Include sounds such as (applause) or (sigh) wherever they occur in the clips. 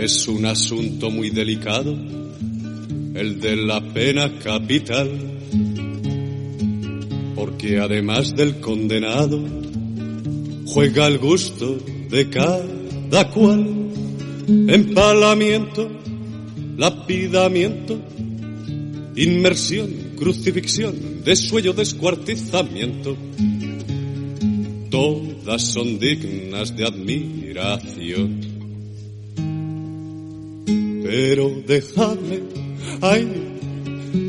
Es un asunto muy delicado, el de la pena capital, porque además del condenado, juega el gusto de cada cual. Empalamiento, lapidamiento, inmersión, crucifixión, desuello, descuartizamiento. Todas son dignas de admiración. Pero dejadme, ay,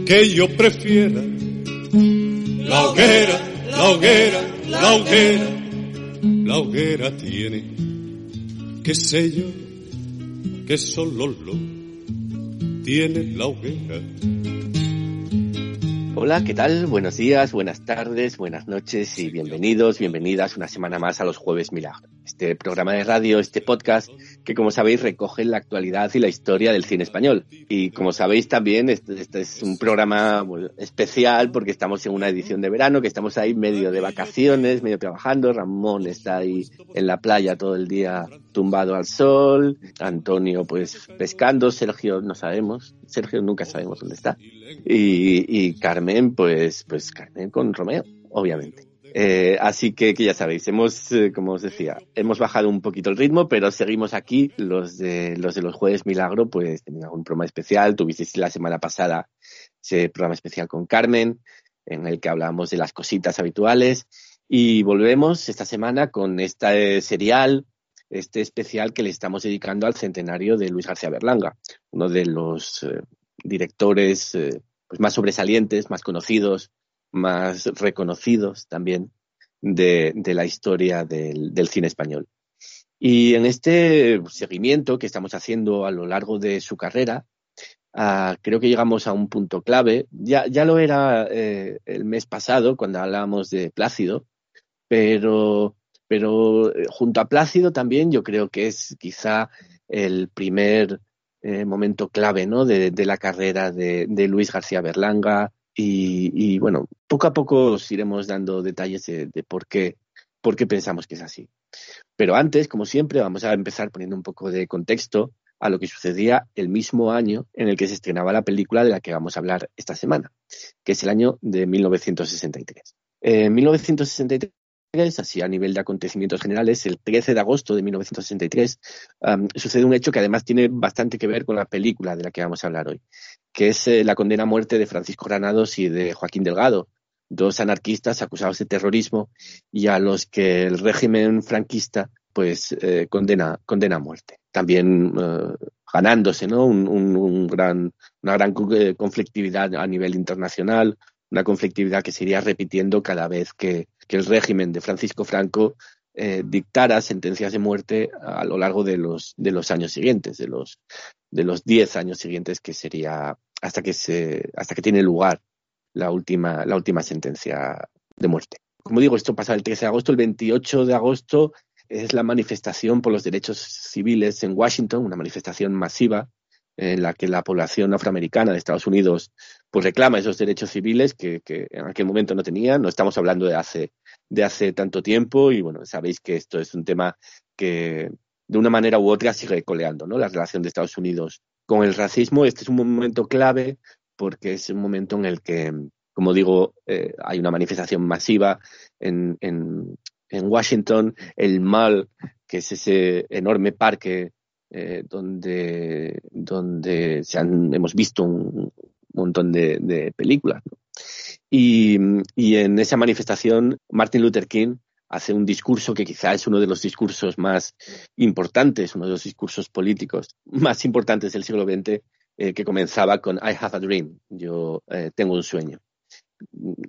que yo prefiera la hoguera, la hoguera, la hoguera. La hoguera tiene, qué sé yo, que solo lo tiene la hoguera. Hola, ¿qué tal? Buenos días, buenas tardes, buenas noches y bienvenidos, bienvenidas una semana más a los Jueves Milagro. Este programa de radio, este podcast que como sabéis recoge la actualidad y la historia del cine español. Y como sabéis también, este, este es un programa especial porque estamos en una edición de verano, que estamos ahí medio de vacaciones, medio trabajando. Ramón está ahí en la playa todo el día tumbado al sol, Antonio pues pescando, Sergio no sabemos, Sergio nunca sabemos dónde está. Y, y Carmen, pues, pues Carmen con Romeo, obviamente. Eh, así que, que, ya sabéis, hemos, eh, como os decía, hemos bajado un poquito el ritmo, pero seguimos aquí. Los de los, de los jueves milagro, pues tenían un programa especial. Tuvisteis la semana pasada ese programa especial con Carmen, en el que hablábamos de las cositas habituales. Y volvemos esta semana con este serial, este especial que le estamos dedicando al centenario de Luis García Berlanga, uno de los eh, directores eh, pues más sobresalientes, más conocidos, más reconocidos también de, la historia del, cine español. Y en este seguimiento que estamos haciendo a lo largo de su carrera, uh, creo que llegamos a un punto clave. Ya, ya lo era eh, el mes pasado cuando hablábamos de Plácido, pero, pero eh, junto a Plácido también yo creo que es quizá el primer eh, momento clave ¿no? de, la carrera de Luis García Berlanga, y, bueno, poco a poco os iremos dando detalles de, de, por, qué, por qué pensamos que es así. Pero antes, como siempre, vamos a empezar poniendo un poco de contexto a lo que sucedía el mismo año en el que se estrenaba la película de la que vamos a hablar esta semana, que es el año de 1963. En 1963 así a nivel de acontecimientos generales, el 13 de agosto de 1963 um, sucede un hecho que además tiene bastante que ver con la película de la que vamos a hablar hoy, que es eh, la condena a muerte de Francisco Granados y de Joaquín Delgado, dos anarquistas acusados de terrorismo y a los que el régimen franquista pues eh, condena, condena a muerte. También uh, ganándose ¿no? Un, un, gran, una gran eh, conflictividad a nivel internacional, una conflictividad que se iría repitiendo cada vez que, que el régimen de Francisco Franco eh, dictara sentencias de muerte a lo largo de los, de los años siguientes, de los, de los diez años siguientes que sería hasta que se, hasta que tiene lugar la última, la última sentencia de muerte. Como digo, esto pasa el 13 de agosto, el 28 de agosto es la manifestación por los derechos civiles en Washington, una manifestación masiva en la que la población afroamericana de Estados Unidos pues reclama esos derechos civiles que, que, en aquel momento no tenía. No estamos hablando de hace, de hace tanto tiempo y bueno, sabéis que esto es un tema que de una manera u otra sigue coleando, ¿no? La relación de Estados Unidos con el racismo. Este es un momento clave porque es un momento en el que, como digo, eh, hay una manifestación masiva en, en, en Washington. El mal, que es ese enorme parque eh, donde, donde se han, hemos visto un montón de, películas. Y, en esa manifestación, Martin Luther King hace un discurso que quizá es uno de los discursos más importantes, uno de los discursos políticos más importantes del siglo XX, eh, que comenzaba con I have a dream, yo eh, tengo un sueño.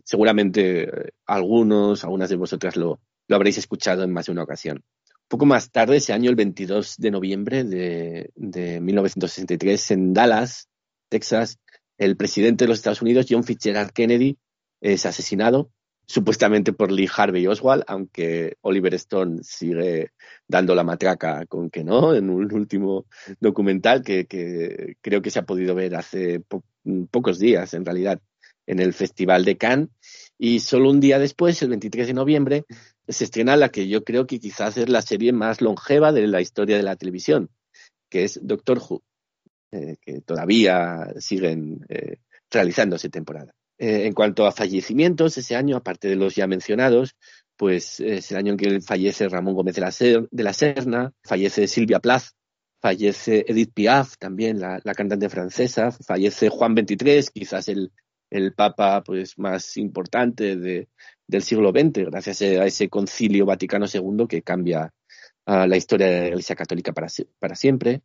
Seguramente eh, algunos, algunas de vosotras lo, lo habréis escuchado en más de una ocasión. Poco más tarde, ese año, el 22 de noviembre de, de 1963, en Dallas, Texas, el presidente de los Estados Unidos, John Fitzgerald Kennedy, es asesinado, supuestamente por Lee Harvey Oswald, aunque Oliver Stone sigue dando la matraca con que no, en un último documental que, creo que se ha podido ver hace po pocos días, en realidad, en el Festival de Cannes. Y solo un día después, el 23 de noviembre, se estrena la que yo creo que quizás es la serie más longeva de la historia de la televisión, que es Doctor Who, eh, que todavía siguen eh, realizándose temporada. Eh, en cuanto a fallecimientos, ese año, aparte de los ya mencionados, pues es el año en que fallece Ramón Gómez de la, de la Serna, fallece Silvia Plath, fallece Edith Piaf, también la, cantante francesa, fallece Juan XXIII, quizás el, el papa pues, más importante de, del siglo XX, gracias a ese concilio Vaticano II que cambia la historia de la Iglesia Católica para, para siempre.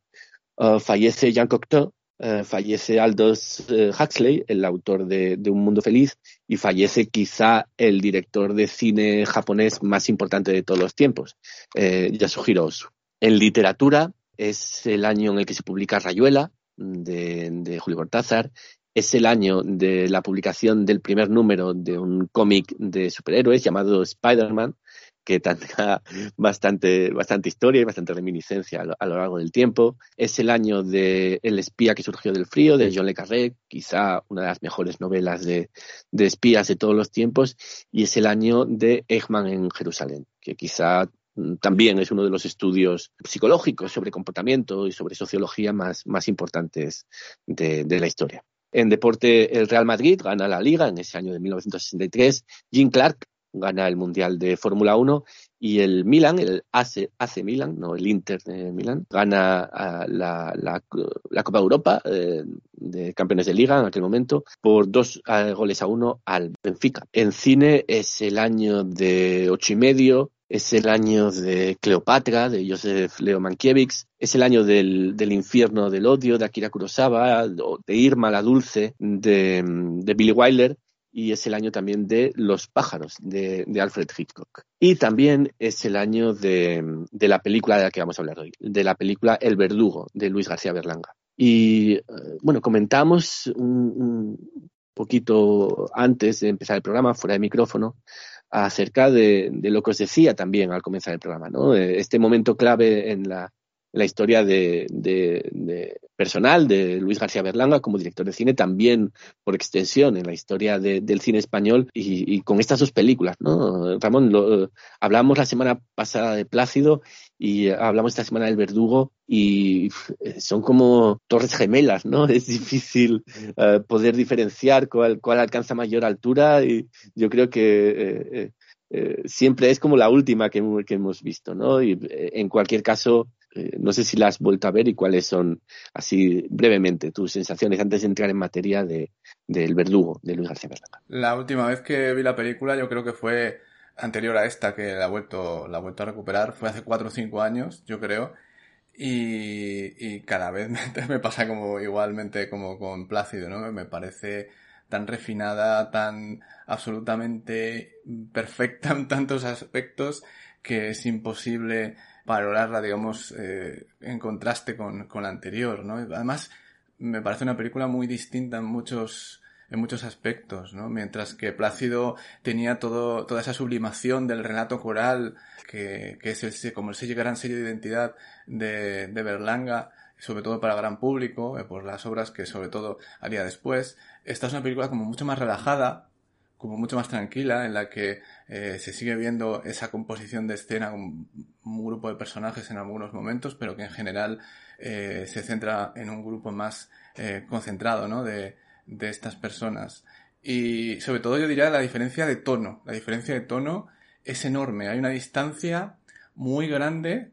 Uh, fallece Jean Cocteau, uh, fallece Aldous Huxley, el autor de, de, Un Mundo Feliz, y fallece quizá el director de cine japonés más importante de todos los tiempos, Yasuhiro Ozu. En literatura es el año en el que se publica Rayuela, de, de Julio Cortázar, es el año de la publicación del primer número de un cómic de superhéroes llamado Spider-Man, que tendrá bastante, bastante historia y bastante reminiscencia a lo, largo del tiempo. Es el año de El espía que surgió del frío, de John le Carré, quizá una de las mejores novelas de, de espías de todos los tiempos. Y es el año de Eichmann en Jerusalén, que quizá también es uno de los estudios psicológicos sobre comportamiento y sobre sociología más, más importantes de, de la historia. En deporte, el Real Madrid gana la Liga en ese año de 1963. Jim Clark gana el Mundial de Fórmula 1 y el Milan, el AC, AC Milan, no el Inter de Milan, gana la, la, la, Copa Europa eh, de Campeones de Liga en aquel momento por dos uh, goles a uno al Benfica. En cine es el año de ocho y medio, es el año de Cleopatra, de Joseph Leo Mankiewicz, es el año del, del infierno del odio, de Akira Kurosawa, de Irma la Dulce, de, de Billy Wilder, y es el año también de Los pájaros, de, Alfred Hitchcock. Y también es el año de, de, la película de la que vamos a hablar hoy, de la película El verdugo, de Luis García Berlanga. Y eh, bueno, comentamos un, un poquito antes de empezar el programa, fuera de micrófono, acerca de, de, lo que os decía también al comenzar el programa, ¿no? Este momento clave en la, la historia de, de, de, personal de Luis García Berlanga como director de cine, también por extensión en la historia del cine español y, con estas dos películas, ¿no? Ramón, lo, hablamos la semana pasada de Plácido y hablamos esta semana del Verdugo y son como torres gemelas, ¿no? (laughs) Es difícil uh, poder diferenciar cuál, cuál alcanza mayor altura y yo creo que eh, eh, eh siempre es como la última que, que hemos visto, ¿no? Y eh, en cualquier caso, eh, no sé si la has vuelto a ver y cuáles son, así brevemente, tus sensaciones antes de entrar en materia de, del verdugo de Luis García Berlanga. La última vez que vi la película yo creo que fue anterior a esta que la he vuelto, la vuelto a recuperar, fue hace cuatro o cinco años, yo creo. Y, y cada vez (laughs) me pasa como igualmente como con Plácido, ¿no? Me parece tan refinada, tan absolutamente perfecta en tantos aspectos que es imposible valorarla, digamos, eh, en contraste con, con la anterior, ¿no? Además, me parece una película muy distinta en muchos, en muchos aspectos, ¿no? Mientras que Plácido tenía todo, toda esa sublimación del relato coral, que, que es el, como el gran sello de identidad de, de Berlanga, sobre todo para gran público, eh, por las obras que sobre todo haría después. Esta es una película como mucho más relajada, como mucho más tranquila, en la que eh, se sigue viendo esa composición de escena con un grupo de personajes en algunos momentos, pero que en general eh, se centra en un grupo más eh, concentrado, ¿no? De, de estas personas. Y sobre todo yo diría la diferencia de tono. La diferencia de tono es enorme. Hay una distancia muy grande,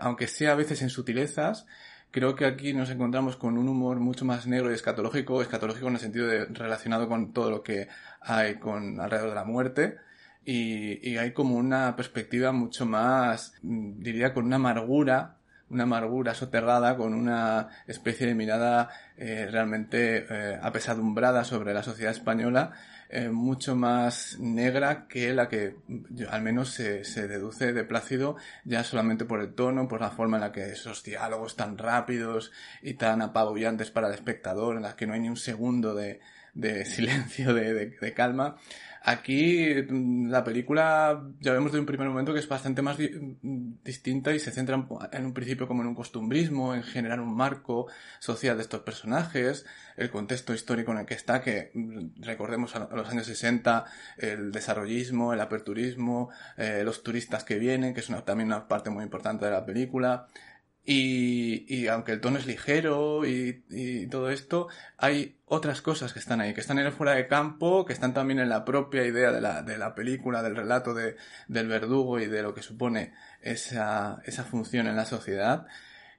aunque sea a veces en sutilezas, Creo que aquí nos encontramos con un humor mucho más negro y escatológico, escatológico en el sentido de relacionado con todo lo que hay con alrededor de la muerte. Y, hay como una perspectiva mucho más, mm, diría, con una amargura, una amargura soterrada, con una especie de mirada eh, realmente eh, apesadumbrada sobre la sociedad española eh, mucho más negra que la que al menos se, se, deduce de Plácido ya solamente por el tono, por la forma en la que esos diálogos tan rápidos y tan apabullantes para el espectador, en las que no hay ni un segundo de, de silencio, de, de, de calma, Aquí mm, la película ya vemos de un primer momento que es bastante más di distinta y se centra en un principio como en un costumbrismo, en generar un marco social de estos personajes, el contexto histórico en el que está, que mm, recordemos a los años 60, el desarrollismo, el aperturismo, eh, los turistas que vienen, que es también una parte muy importante de la película, Y, aunque el tono es ligero y, todo esto, hay otras cosas que están ahí, que están en fuera de campo, que están también en la propia idea de la, de la película, del relato de, del verdugo y de lo que supone esa, esa función en la sociedad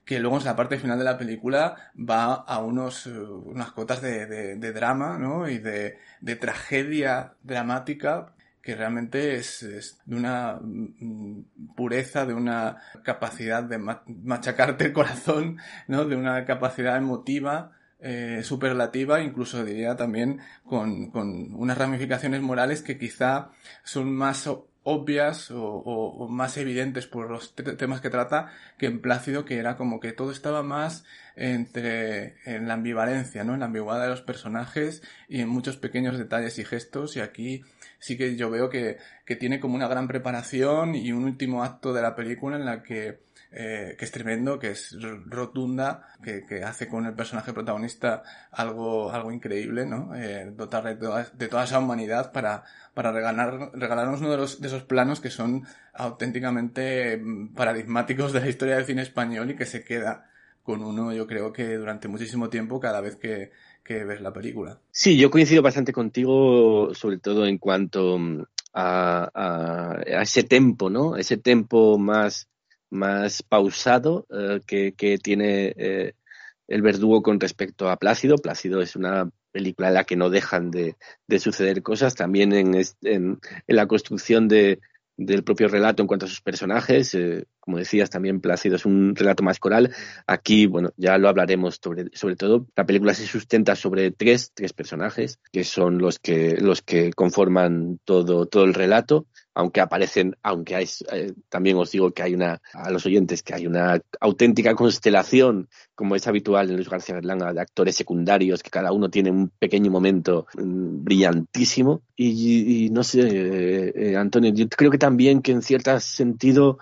que luego en la parte final de la película va a unos, unas cotas de, de, de drama, ¿no? Y de, de, tragedia dramática que realmente es, de una mm, pureza, de una capacidad de machacarte el corazón, ¿no? De una capacidad emotiva eh, superlativa, incluso diría también con, con unas ramificaciones morales que quizá son más obvias o, más evidentes por los temas que trata que en Plácido que era como que todo estaba más entre en la ambivalencia, ¿no? En la ambigüedad de los personajes y en muchos pequeños detalles y gestos y aquí sí que yo veo que, que tiene como una gran preparación y un último acto de la película en la que eh, que es tremendo, que es rotunda, que, que, hace con el personaje protagonista algo, algo increíble, ¿no? Eh, dotarle de toda, esa humanidad para, para regalar, regalarnos uno de, los, de esos planos que son auténticamente mm, paradigmáticos de la historia del cine español y que se queda con uno, yo creo que durante muchísimo tiempo, cada vez que, que ves la película. Sí, yo coincido bastante contigo, sobre todo en cuanto mm, a, a, ese tempo, ¿no? Ese tempo más más pausado eh, que, tiene eh, el verdugo con respecto a Plácido. Plácido es una película en la que no dejan de, suceder cosas, también en, en, la construcción de, del propio relato en cuanto a sus personajes. Eh, como decías, también Plácido es un relato más coral. Aquí, bueno, ya lo hablaremos sobre, sobre todo. La película se sustenta sobre tres, tres personajes, que son los que, los que conforman todo, todo el relato aunque aparecen, aunque hay, eh, también os digo que hay una, a los oyentes, que hay una auténtica constelación, como es habitual en Luis García Berlanga, de actores secundarios, que cada uno tiene un pequeño momento mm, brillantísimo. Y, no sé, eh, eh, Antonio, yo creo que también que en cierto sentido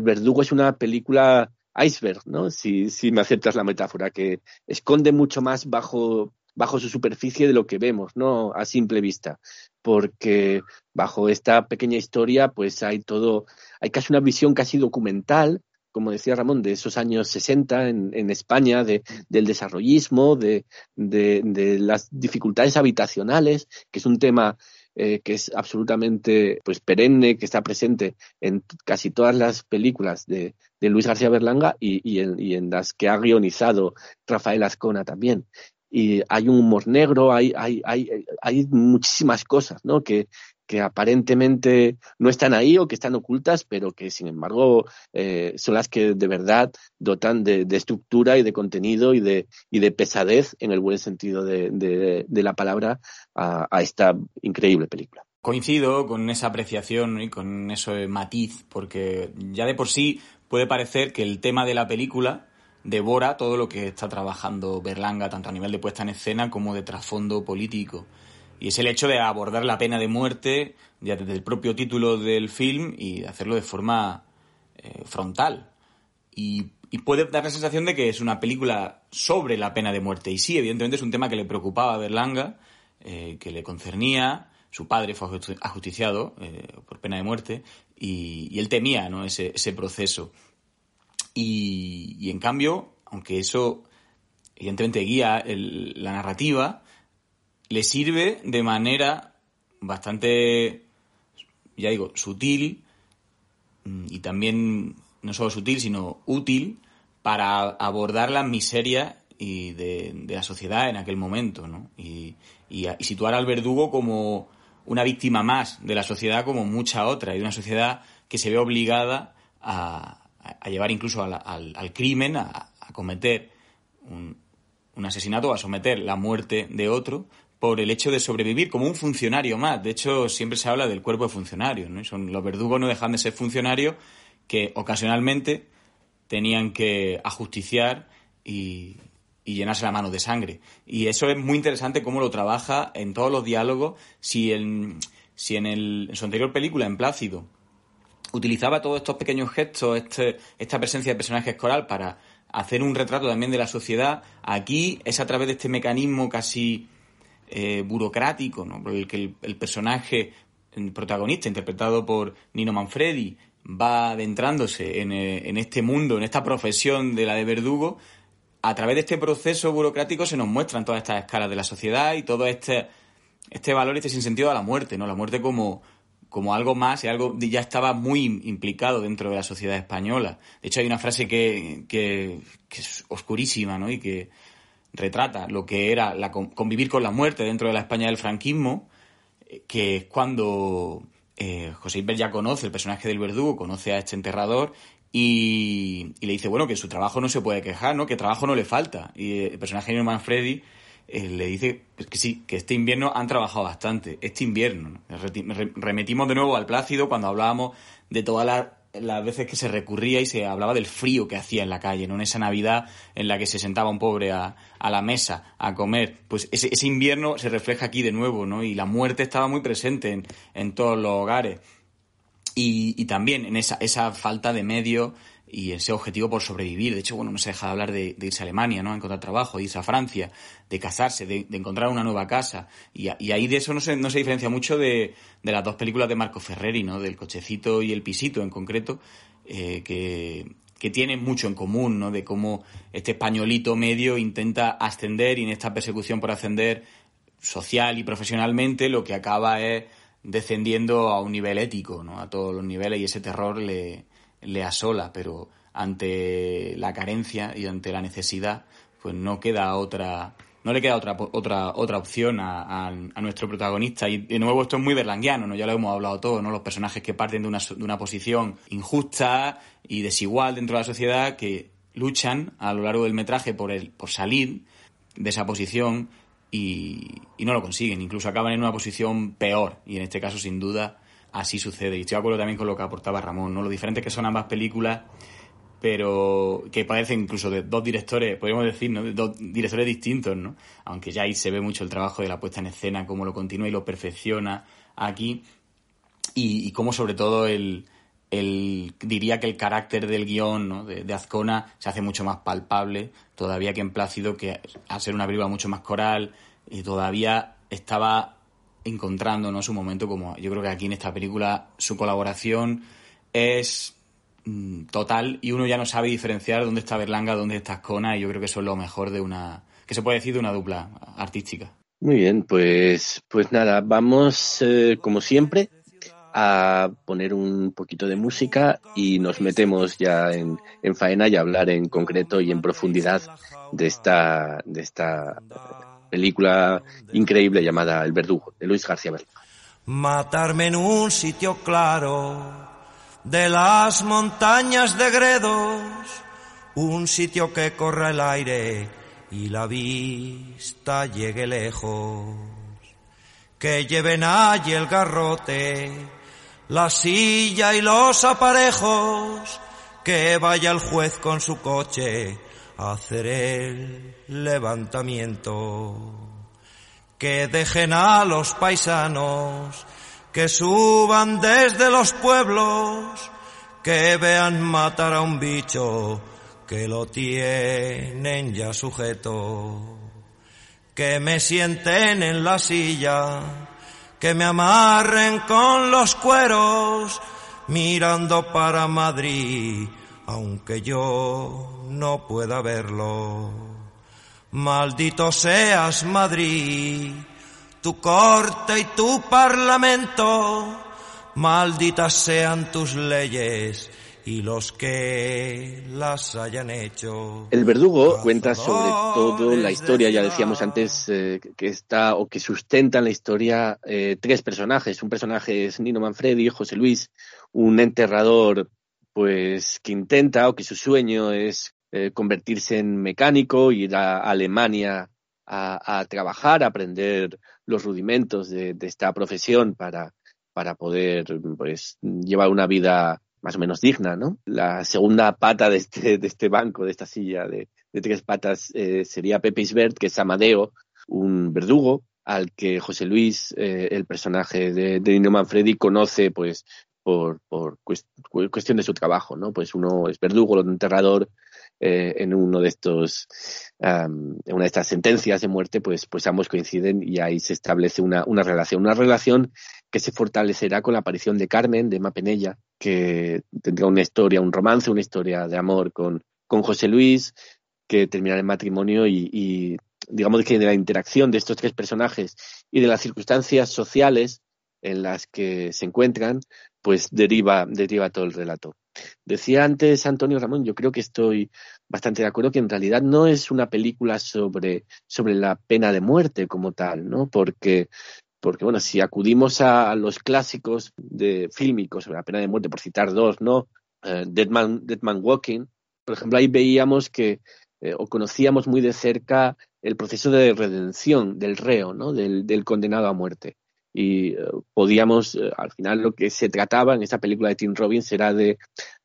Verdugo es una película iceberg, ¿no? Si, me aceptas la metáfora, que esconde mucho más bajo su superficie de lo que vemos, ¿no? A simple vista. Porque bajo esta pequeña historia, pues hay todo, hay casi una visión casi documental, como decía Ramón, de esos años 60 en, España, de, del desarrollismo, de, de, de, las dificultades habitacionales, que es un tema eh, que es absolutamente pues perenne, que está presente en casi todas las películas de, de Luis García Berlanga y, y, en, las que ha guionizado Rafael Azcona también y hay un humor negro, hay, hay, hay, hay muchísimas cosas, ¿no? Que, que aparentemente no están ahí o que están ocultas, pero que sin embargo eh, son las que de verdad dotan de, estructura y de contenido y de, y de pesadez, en el buen sentido de, de, la palabra, a, a, esta increíble película. Coincido con esa apreciación y con ese matiz, porque ya de por sí puede parecer que el tema de la película devora todo lo que está trabajando Berlanga, tanto a nivel de puesta en escena como de trasfondo político. Y es el hecho de abordar la pena de muerte ya desde el propio título del film y hacerlo de forma eh, frontal. Y, puede dar la sensación de que es una película sobre la pena de muerte. Y sí, evidentemente es un tema que le preocupaba a Berlanga, eh, que le concernía. Su padre fue ajusticiado eh, por pena de muerte y, él temía ¿no? ese, ese proceso. Y, en cambio, aunque eso evidentemente guía la narrativa, le sirve de manera bastante, ya digo, sutil mm, y también no solo sutil, sino útil para abordar la miseria y de, la sociedad en aquel momento, ¿no? Y, y, situar al verdugo como una víctima más de la sociedad como mucha otra, y de una sociedad que se ve obligada a, a llevar incluso al, al, crimen, a, cometer un, un, asesinato, a someter la muerte de otro por el hecho de sobrevivir como un funcionario más. De hecho, siempre se habla del cuerpo de funcionarios. ¿no? Son, los verdugos no dejan de ser funcionarios que ocasionalmente tenían que ajusticiar y, y llenarse la mano de sangre. Y eso es muy interesante cómo lo trabaja en todos los diálogos. Si, en, si en, el, en su anterior película, en Plácido, utilizaba todos estos pequeños gestos, este, esta presencia de personajes coral para hacer un retrato también de la sociedad. Aquí es a través de este mecanismo casi eh, burocrático, ¿no? por el que el, personaje protagonista, interpretado por Nino Manfredi, va adentrándose en, eh, en este mundo, en esta profesión de la de verdugo, a través de este proceso burocrático se nos muestran todas estas escalas de la sociedad y todo este, este valor, este sinsentido a la muerte, ¿no? La muerte como, como algo más y algo ya estaba muy implicado dentro de la sociedad española. De hecho, hay una frase que, que, es oscurísima, ¿no? Y que retrata lo que era la, convivir con la muerte dentro de la España del franquismo, eh, que es cuando eh, José Iber ya conoce el personaje del verdugo, conoce a este enterrador y, le dice, bueno, que su trabajo no se puede quejar, ¿no? Que trabajo no le falta. Y el personaje de Manfredi eh, le dice que sí, que este invierno han trabajado bastante. Este invierno. Remetimos de nuevo al Plácido cuando hablábamos de todas las, veces que se recurría y se hablaba del frío que hacía en la calle, ¿no? En esa Navidad en la que se sentaba un pobre a, la mesa a comer. Pues ese, invierno se refleja aquí de nuevo, ¿no? Y la muerte estaba muy presente en, en todos los hogares. Y, también en esa, esa falta de medio y ese objetivo por sobrevivir. De hecho, bueno, no se deja de hablar de, irse a Alemania, ¿no? A encontrar trabajo, de irse a Francia, de casarse, de, encontrar una nueva casa. Y, ahí de eso no se, no se diferencia mucho de, las dos películas de Marco Ferreri, ¿no? Del cochecito y el pisito en concreto, eh, que, que tienen mucho en común, ¿no? De cómo este españolito medio intenta ascender y en esta persecución por ascender social y profesionalmente lo que acaba es descendiendo a un nivel ético, ¿no? A todos los niveles y ese terror le, le asola, pero ante la carencia y ante la necesidad, pues no queda otra, no le queda otra otra otra opción a, a, nuestro protagonista. Y de nuevo esto es muy berlanguiano no ya lo hemos hablado todo no los personajes que parten de una, de una posición injusta y desigual dentro de la sociedad que luchan a lo largo del metraje por el por salir de esa posición y, no lo consiguen, incluso acaban en una posición peor. Y en este caso sin duda así sucede. Y estoy de acuerdo también con lo que aportaba Ramón, ¿no? Lo diferente que son ambas películas, pero que parecen incluso de dos directores, podríamos decir, ¿no? De dos directores distintos, ¿no? Aunque ya ahí se ve mucho el trabajo de la puesta en escena, cómo lo continúa y lo perfecciona aquí. Y, cómo sobre todo el, el, diría que el carácter del guion ¿no? de, Azcona se hace mucho más palpable todavía que en Plácido, que al ser una película mucho más coral, y todavía estaba encontrando ¿no? su momento como yo creo que aquí en esta película su colaboración es mm, total y uno ya no sabe diferenciar dónde está Berlanga, dónde está Azcona y yo creo que eso es lo mejor de una, que se puede decir de una dupla artística. Muy bien, pues, pues nada, vamos eh, como siempre a poner un poquito de música y nos metemos ya en, faena y a hablar en concreto y en profundidad de esta, de esta película increíble llamada El Verdugo, de Luis García Berlanga. Matarme en un sitio claro de las montañas de Gredos, un sitio que corra el aire y la vista llegue lejos, que lleven allí el garrote la silla y los aparejos, que vaya el juez con su coche hacer el levantamiento, que dejen a los paisanos, que suban desde los pueblos, que vean matar a un bicho que lo tienen ya sujeto, que me sienten en la silla, que me amarren con los cueros mirando para Madrid, aunque yo no pueda verlo. Maldito seas Madrid, tu corte y tu parlamento, malditas sean tus leyes y los que las hayan hecho. El verdugo cuenta sobre todo la historia, ya decíamos antes, eh, que está o que sustentan la historia eh, tres personajes. Un personaje es Nino Manfredi, José Luis, un enterrador pues que intenta o que su sueño es eh, convertirse en mecánico, ir a Alemania a, trabajar, a aprender los rudimentos de, esta profesión para, para poder pues llevar una vida más o menos digna, ¿no? La segunda pata de este, de este banco, de esta silla de, tres patas, eh, sería Pepe Isbert, que es Amadeo, un verdugo, al que José Luis, eh, el personaje de, de Nino Manfredi, conoce, pues, por, por cuestión de su trabajo, ¿no? Pues uno es verdugo, otro enterrador, eh, en uno de estos, en una de estas sentencias de muerte, pues, pues ambos coinciden y ahí se establece una, una relación, una relación que se fortalecerá con la aparición de Carmen, de Emma Penella, que tendrá una historia, un romance, una historia de amor con, con José Luis, que terminará en matrimonio y, y digamos que de la interacción de estos tres personajes y de las circunstancias sociales en las que se encuentran, pues deriva, deriva todo el relato. Decía antes Antonio Ramón, yo creo que estoy bastante de acuerdo que en realidad no es una película sobre, sobre la pena de muerte como tal, ¿no? Porque, porque bueno, si acudimos a los clásicos de fílmicos sobre la pena de muerte, por citar dos, ¿no? Uh, Dead, Man, Walking, por ejemplo, ahí veíamos que, eh, o conocíamos muy de cerca el proceso de redención del reo, ¿no? del condenado a muerte y eh, podíamos, eh, al final lo que se trataba en esa película de Tim Robbins era de,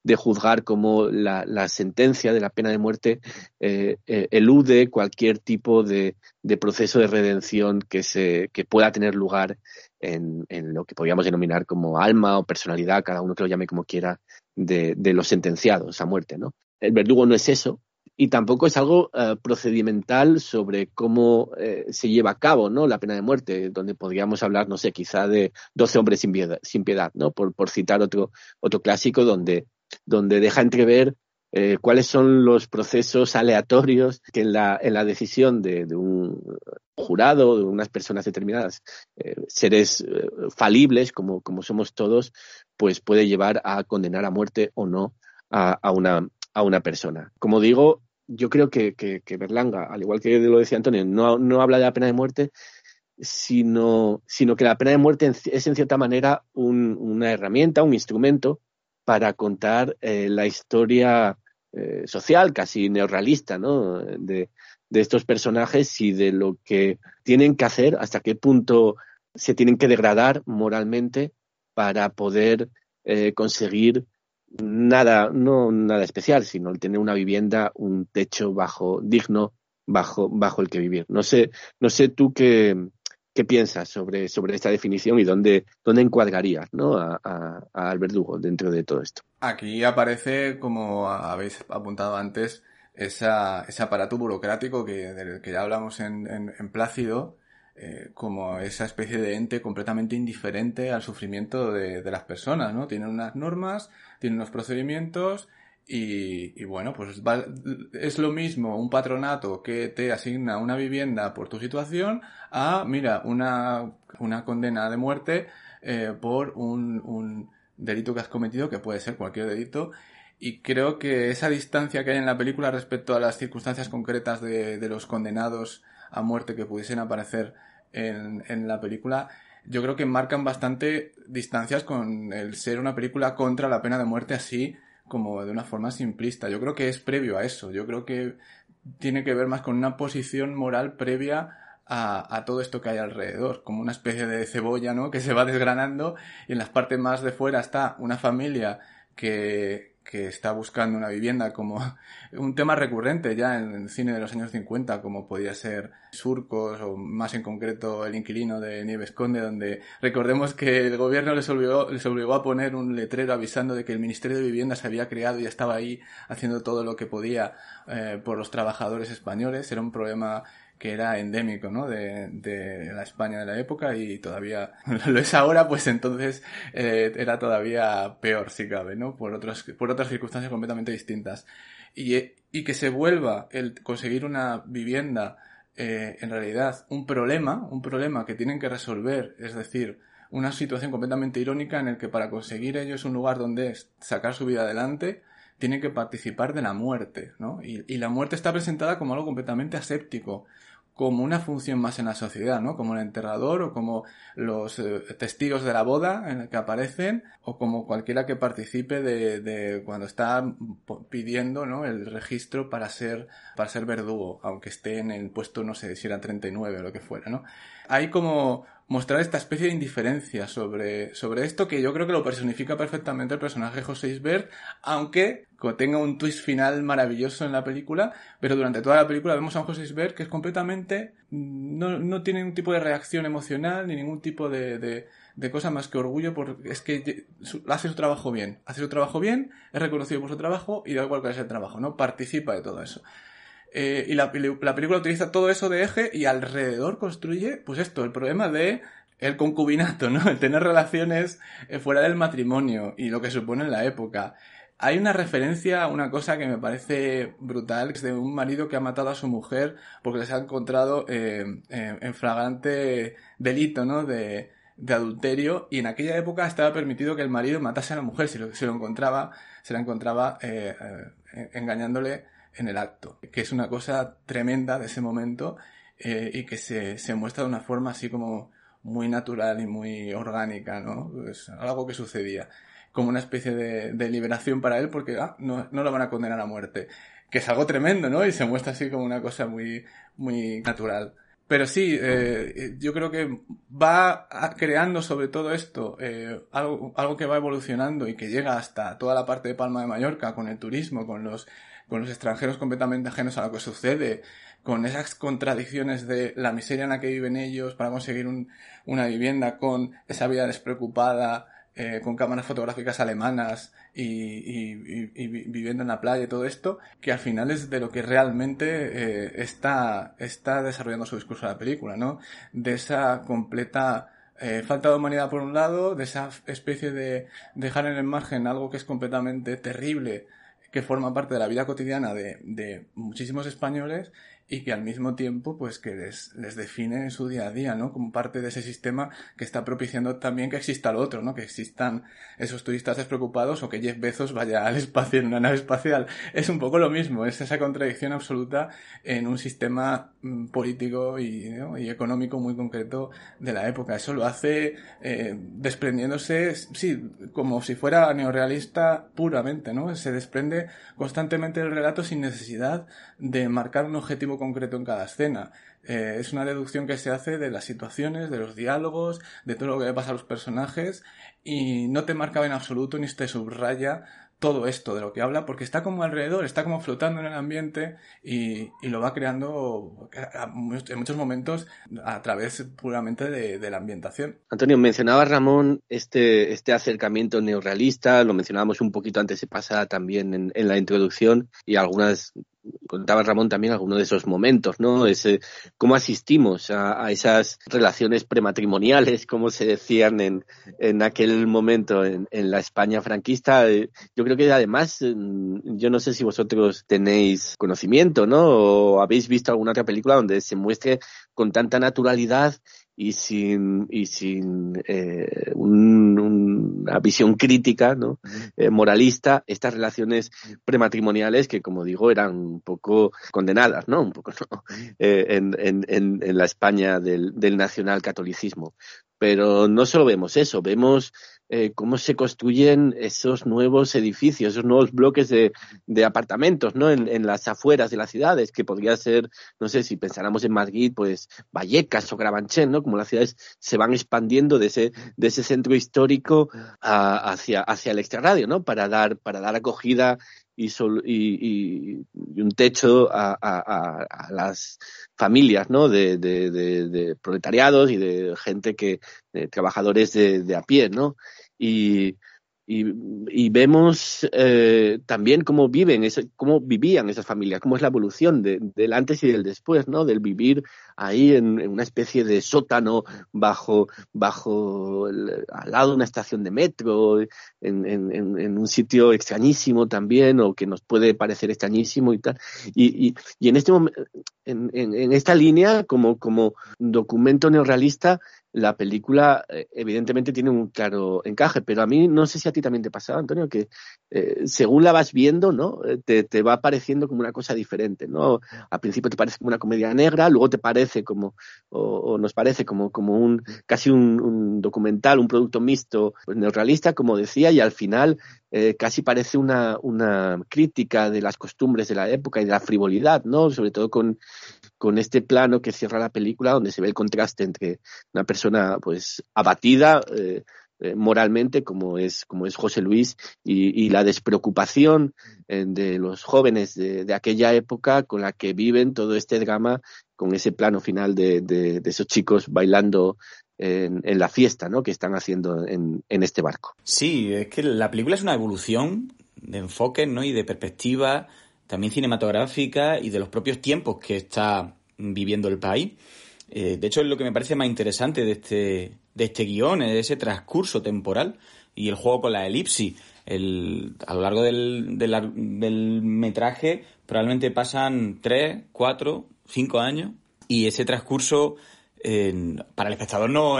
de juzgar cómo la, la, sentencia de la pena de muerte eh, elude cualquier tipo de, de, proceso de redención que, se, que pueda tener lugar en, en, lo que podríamos denominar como alma o personalidad, cada uno que lo llame como quiera, de, de los sentenciados a muerte. ¿no? El verdugo no es eso, y tampoco es algo uh, procedimental sobre cómo eh, se lleva a cabo ¿no? la pena de muerte, donde podríamos hablar, no sé, quizá de 12 hombres sin piedad, sin piedad ¿no? por, por citar otro, otro clásico donde, donde deja entrever eh, cuáles son los procesos aleatorios que en la, en la decisión de, un jurado, de unas personas determinadas, eh, seres eh, falibles como, como somos todos, pues puede llevar a condenar a muerte o no a, a, una, a una persona. Como digo, yo creo que, que, Berlanga, al igual que lo decía Antonio, no, no habla de la pena de muerte, sino, sino que la pena de muerte es en cierta manera un, una herramienta, un instrumento para contar eh, la historia eh, social, casi neorrealista, ¿no? De, de estos personajes y de lo que tienen que hacer, hasta qué punto se tienen que degradar moralmente para poder eh, conseguir nada, no nada especial, sino el tener una vivienda, un techo bajo, digno, bajo, bajo el que vivir. No sé, no sé tú qué, qué piensas sobre, sobre esta definición y dónde, dónde encuadrarías ¿no? a, al verdugo dentro de todo esto. Aquí aparece, como habéis apuntado antes, esa, ese aparato burocrático que, del que ya hablamos en, en, en Plácido, eh, como esa especie de ente completamente indiferente al sufrimiento de, de las personas, ¿no? Tienen unas normas, tienen unos procedimientos y, bueno, pues va, es lo mismo un patronato que te asigna una vivienda por tu situación a, mira, una, una condena de muerte eh, por un, un delito que has cometido, que puede ser cualquier delito, y creo que esa distancia que hay en la película respecto a las circunstancias concretas de, de los condenados a muerte que pudiesen aparecer en, la película, yo creo que marcan bastante distancias con el ser una película contra la pena de muerte así como de una forma simplista. Yo creo que es previo a eso. Yo creo que tiene que ver más con una posición moral previa a, a, todo esto que hay alrededor, como una especie de cebolla, ¿no? Que se va desgranando y en las partes más de fuera está una familia que, que está buscando una vivienda como (laughs) un tema recurrente ya en el cine de los años 50, como podía ser Surcos o más en concreto El inquilino de Nieves Conde, donde recordemos que el gobierno les obligó, les obligó a poner un letrero avisando de que el Ministerio de Vivienda se había creado y estaba ahí haciendo todo lo que podía eh, por los trabajadores españoles. Era un problema que era endémico, ¿no? De, de, la España de la época y todavía (laughs) lo es ahora, pues entonces eh, era todavía peor, si cabe, ¿no? Por otras, por otras circunstancias completamente distintas. Y, y que se vuelva el conseguir una vivienda, eh, en realidad, un problema, un problema que tienen que resolver, es decir, una situación completamente irónica en el que para conseguir ellos un lugar donde sacar su vida adelante, tienen que participar de la muerte, ¿no? Y, y, la muerte está presentada como algo completamente aséptico, como una función más en la sociedad, ¿no? Como el enterrador o como los eh, testigos de la boda en el que aparecen o como cualquiera que participe de, de cuando está pidiendo, ¿no? El registro para ser, para ser verdugo, aunque esté en el puesto, no sé si era 39 o lo que fuera, ¿no? Hay como mostrar esta especie de indiferencia sobre, sobre esto que yo creo que lo personifica perfectamente el personaje José Isbert, aunque tenga un twist final maravilloso en la película, pero durante toda la película vemos a un José Isbert que es completamente, mm, no, no tiene ningún tipo de reacción emocional ni ningún tipo de, de, de cosa más que orgullo, porque es que hace su trabajo bien, hace su trabajo bien, es reconocido por su trabajo y da igual cuál es el trabajo, ¿no? Participa de todo eso. Eh, y la, la película utiliza todo eso de eje y alrededor construye, pues esto, el problema de el concubinato, ¿no? (laughs) El tener relaciones eh, fuera del matrimonio y lo que supone en la época. Hay una referencia a una cosa que me parece brutal, que es de un marido que ha matado a su mujer porque les ha encontrado eh, en flagrante delito, ¿no? De, de, adulterio y en aquella época estaba permitido que el marido matase a la mujer si lo, si lo encontraba, se la encontraba engañándole en el acto, que es una cosa tremenda de ese momento eh, y que se, se muestra de una forma así como muy natural y muy orgánica, ¿no? Es algo que sucedía como una especie de, liberación para él porque ah, no, no lo van a condenar a muerte. Que es algo tremendo, ¿no? Y se muestra así como una cosa muy, muy natural. Pero sí, eh, yo creo que va creando sobre todo esto eh, algo, algo que va evolucionando y que llega hasta toda la parte de Palma de Mallorca con el turismo, con los, con los extranjeros completamente ajenos a lo que sucede, con esas contradicciones de la miseria en la que viven ellos para conseguir un, una vivienda, con esa vida despreocupada, eh, con cámaras fotográficas alemanas y, viviendo en la playa y todo esto, que al final es de lo que realmente eh, está, está desarrollando su discurso de la película, ¿no? De esa completa eh, falta de humanidad por un lado, de esa especie de dejar en el margen algo que es completamente terrible, que forma parte de la vida cotidiana de, muchísimos españoles y que al mismo tiempo pues que les, les define en su día a día, ¿no? Como parte de ese sistema que está propiciando también que exista lo otro, ¿no? Que existan esos turistas despreocupados o que Jeff Bezos vaya al espacio en una nave espacial. Es un poco lo mismo, es esa contradicción absoluta en un sistema mm, político y, económico muy concreto de la época. Eso lo hace eh, desprendiéndose, sí, como si fuera neorealista puramente, ¿no? Se desprende constantemente del relato sin necesidad de marcar un objetivo concreto en cada escena. Eh, es una deducción que se hace de las situaciones, de los diálogos, de todo lo que le pasa a los personajes y no te marca en absoluto ni te subraya todo esto de lo que habla porque está como alrededor, está como flotando en el ambiente y, y lo va creando en muchos momentos a través puramente de, la ambientación. Antonio, mencionaba Ramón este, este acercamiento neorrealista, lo mencionábamos un poquito antes de pasar también en la introducción y algunas contaba Ramón también algunos de esos momentos, ¿no? Ese, cómo asistimos a, esas relaciones prematrimoniales, como se decían en, en aquel momento en, en, la España franquista. Yo creo que además, yo no sé si vosotros tenéis conocimiento, ¿no? O habéis visto alguna otra película donde se muestre con tanta naturalidad y sin, y sin eh, un, una visión crítica, ¿no? Eh, moralista, estas relaciones prematrimoniales que, como digo, eran un poco condenadas, ¿no? Un poco, ¿no? Eh, en, en, en, la España del, del nacional catolicismo. Pero no solo vemos eso, vemos eh, cómo se construyen esos nuevos edificios, esos nuevos bloques de, apartamentos, ¿no? En, las afueras de las ciudades, que podría ser, no sé, si pensáramos en Madrid, pues Vallecas o Grabanchén, ¿no? Como las ciudades se van expandiendo de ese, de ese centro histórico a, hacia, hacia el extrarradio, ¿no? Para dar, para dar acogida y, sol, y, y, un techo a, las familias ¿no? de, proletariados y de gente que, de trabajadores de, de a pie, ¿no? Y, y, y vemos eh, también cómo viven, ese, cómo vivían esas familias, cómo es la evolución de, del antes y del después, ¿no? Del vivir ahí en, una especie de sótano bajo, bajo al lado de una estación de metro, en, en, en, un sitio extrañísimo también, o que nos puede parecer extrañísimo y tal. Y, y, y en este en, esta línea, como, como documento neorrealista, la película eh, evidentemente tiene un claro encaje, pero a mí no sé si a ti también te pasaba, Antonio, que eh, según la vas viendo, ¿no? Eh, te, te, va pareciendo como una cosa diferente, ¿no? Al principio te parece como una comedia negra, luego te parece como, o, nos parece como, como un, casi un, un, documental, un producto mixto pues, neorrealista, como decía, y al final eh, casi parece una, crítica de las costumbres de la época y de la frivolidad, ¿no? Sobre todo con, este plano que cierra la película, donde se ve el contraste entre una persona, pues, abatida, eh, eh, moralmente como es, como es José Luis y, la despreocupación de los jóvenes de, aquella época con la que viven todo este drama con ese plano final de, esos chicos bailando en, la fiesta ¿no? que están haciendo en, en, este barco. Sí, es que la película es una evolución de enfoque ¿no? y de perspectiva también cinematográfica y de los propios tiempos que está viviendo el país. Eh, de hecho, es lo que me parece más interesante de este, de este guion, es ese transcurso temporal y el juego con la elipsis. El, a lo largo del, del, metraje probablemente pasan tres, cuatro, cinco años y ese transcurso para el espectador no,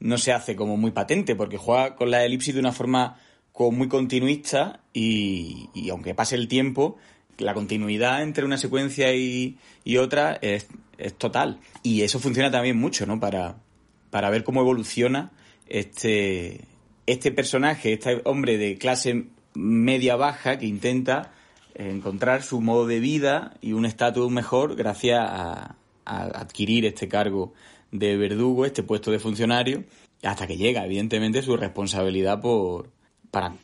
no se hace como muy patente porque juega con la elipsis de una forma muy continuista y, y aunque pase el tiempo, la continuidad entre una secuencia y, y otra es, es, total. Y eso funciona también mucho, ¿no? Para, para ver cómo evoluciona este, este personaje, este hombre de clase media-baja que intenta encontrar su modo de vida y un estatus mejor gracias a, a, adquirir este cargo de verdugo, este puesto de funcionario, hasta que llega, evidentemente, su responsabilidad por, para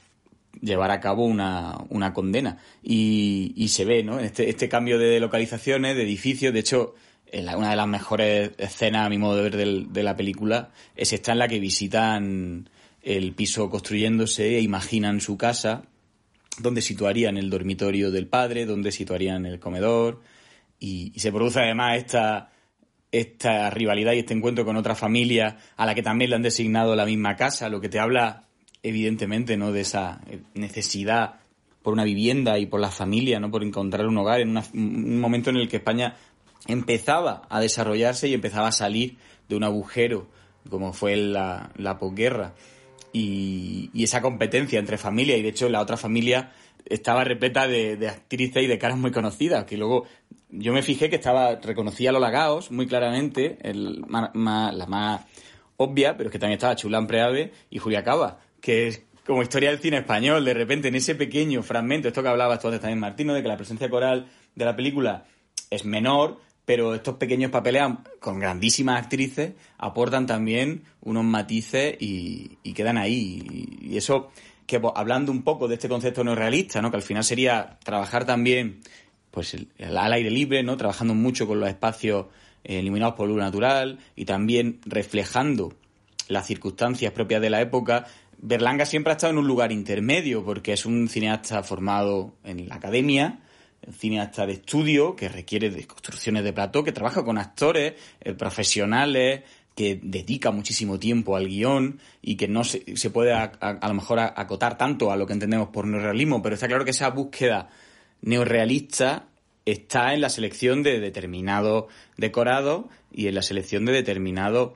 llevar a cabo una, una condena. Y, y, se ve, ¿no? Este, este cambio de localizaciones, de edificios, de hecho, una de las mejores escenas, a mi modo de ver, de la película, es esta en la que visitan el piso construyéndose e imaginan su casa, donde situarían el dormitorio del padre, donde situarían el comedor, y, y se produce además esta, esta rivalidad y este encuentro con otra familia a la que también le han designado la misma casa, lo que te habla evidentemente, ¿no? De esa necesidad por una vivienda y por la familia, ¿no? Por encontrar un hogar en un momento en el que España empezaba a desarrollarse y empezaba a salir de un agujero como fue la, la posguerra. Y, esa competencia entre familia y de hecho la otra familia estaba repleta de, actrices y de caras muy conocidas, que luego yo me fijé que estaba, reconocía a Lola Gaos muy claramente, el, la más obvia, pero es que también estaba Chulán Preave y Julia Cava, que es como historia del cine español, de repente en ese pequeño fragmento, esto que hablabas tú antes también, Martino, de que la presencia coral de la película es menor, pero estos pequeños papeles con grandísimas actrices aportan también unos matices y, quedan ahí. Y, eso, que hablando un poco de este concepto no realista, ¿no? que al final sería trabajar también pues al aire libre, ¿no? trabajando mucho con los espacios eh, iluminados por luz natural y también reflejando las circunstancias propias de la época, Berlanga siempre ha estado en un lugar intermedio porque es un cineasta formado en la academia, cineasta de estudio que requiere de construcciones de plató, que trabaja con actores eh, profesionales, que dedica muchísimo tiempo al guion y que no se, puede a, lo mejor acotar tanto a lo que entendemos por neorrealismo, pero está claro que esa búsqueda neorrealista está en la selección de determinados decorados y en la selección de determinados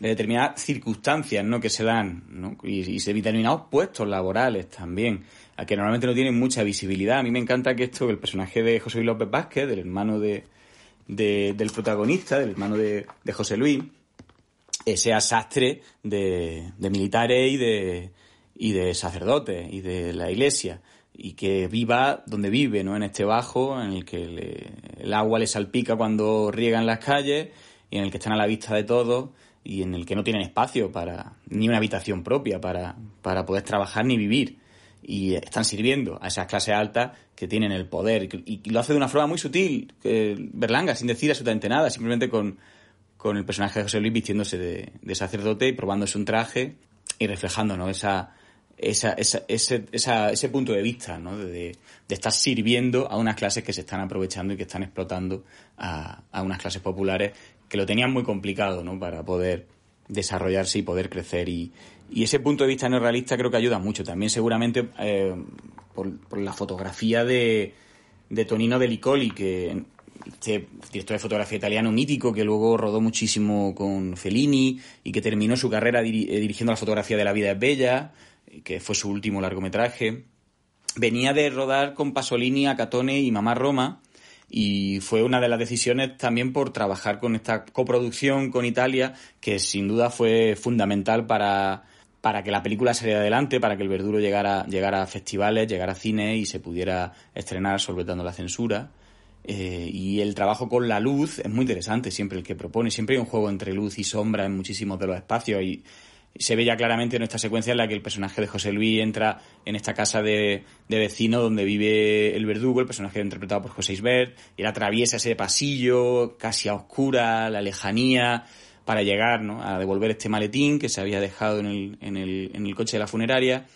de determinadas circunstancias ¿no? que se dan ¿no? y, y de determinados puestos laborales también, a que normalmente no tienen mucha visibilidad. A mí me encanta que esto, el personaje de José Luis López Vázquez, del hermano de, del protagonista, del hermano de, de José Luis, sea sastre de, de militares y de, de sacerdotes y de la iglesia y que viva donde vive, ¿no? En este bajo, en el que el agua le salpica cuando riegan las calles y en el que están a la vista de todos y en el que no tienen espacio para ni una habitación propia para, para poder trabajar ni vivir. Y están sirviendo a esas clases altas que tienen el poder. Y, lo hace de una forma muy sutil, Berlanga, sin decir absolutamente nada, simplemente con, con el personaje de José Luis vistiéndose de, sacerdote y probándose un traje y reflejando ¿no? esa, esa, esa, ese, esa, ese punto de vista, ¿no? De, de, estar sirviendo a unas clases que se están aprovechando y que están explotando a, a unas clases populares que lo tenían muy complicado, ¿no? Para poder desarrollarse y poder crecer. Y, y ese punto de vista no realista creo que ayuda mucho. También seguramente eh, por, la fotografía de, de Tonino De Licoli, que este director de fotografía italiano mítico que luego rodó muchísimo con Fellini y que terminó su carrera eh, dirigiendo la fotografía de La vida es bella, que fue su último largometraje. Venía de rodar con Pasolini, Acatone y Mamá Roma y fue una de las decisiones también por trabajar con esta coproducción con Italia, que sin duda fue fundamental para, para que la película saliera adelante, para que el verduro llegara, llegara a festivales, llegara a cine y se pudiera estrenar solventando la censura. Eh, y el trabajo con la luz es muy interesante, siempre el que propone, siempre hay un juego entre luz y sombra en muchísimos de los espacios y se ve ya claramente en esta secuencia en la que el personaje de José Luis entra en esta casa de, vecino donde vive el verdugo, el personaje interpretado por José Isbert, y él atraviesa ese pasillo casi a oscura, la lejanía, para llegar ¿no? a devolver este maletín que se había dejado en el, en el, en el coche de la funeraria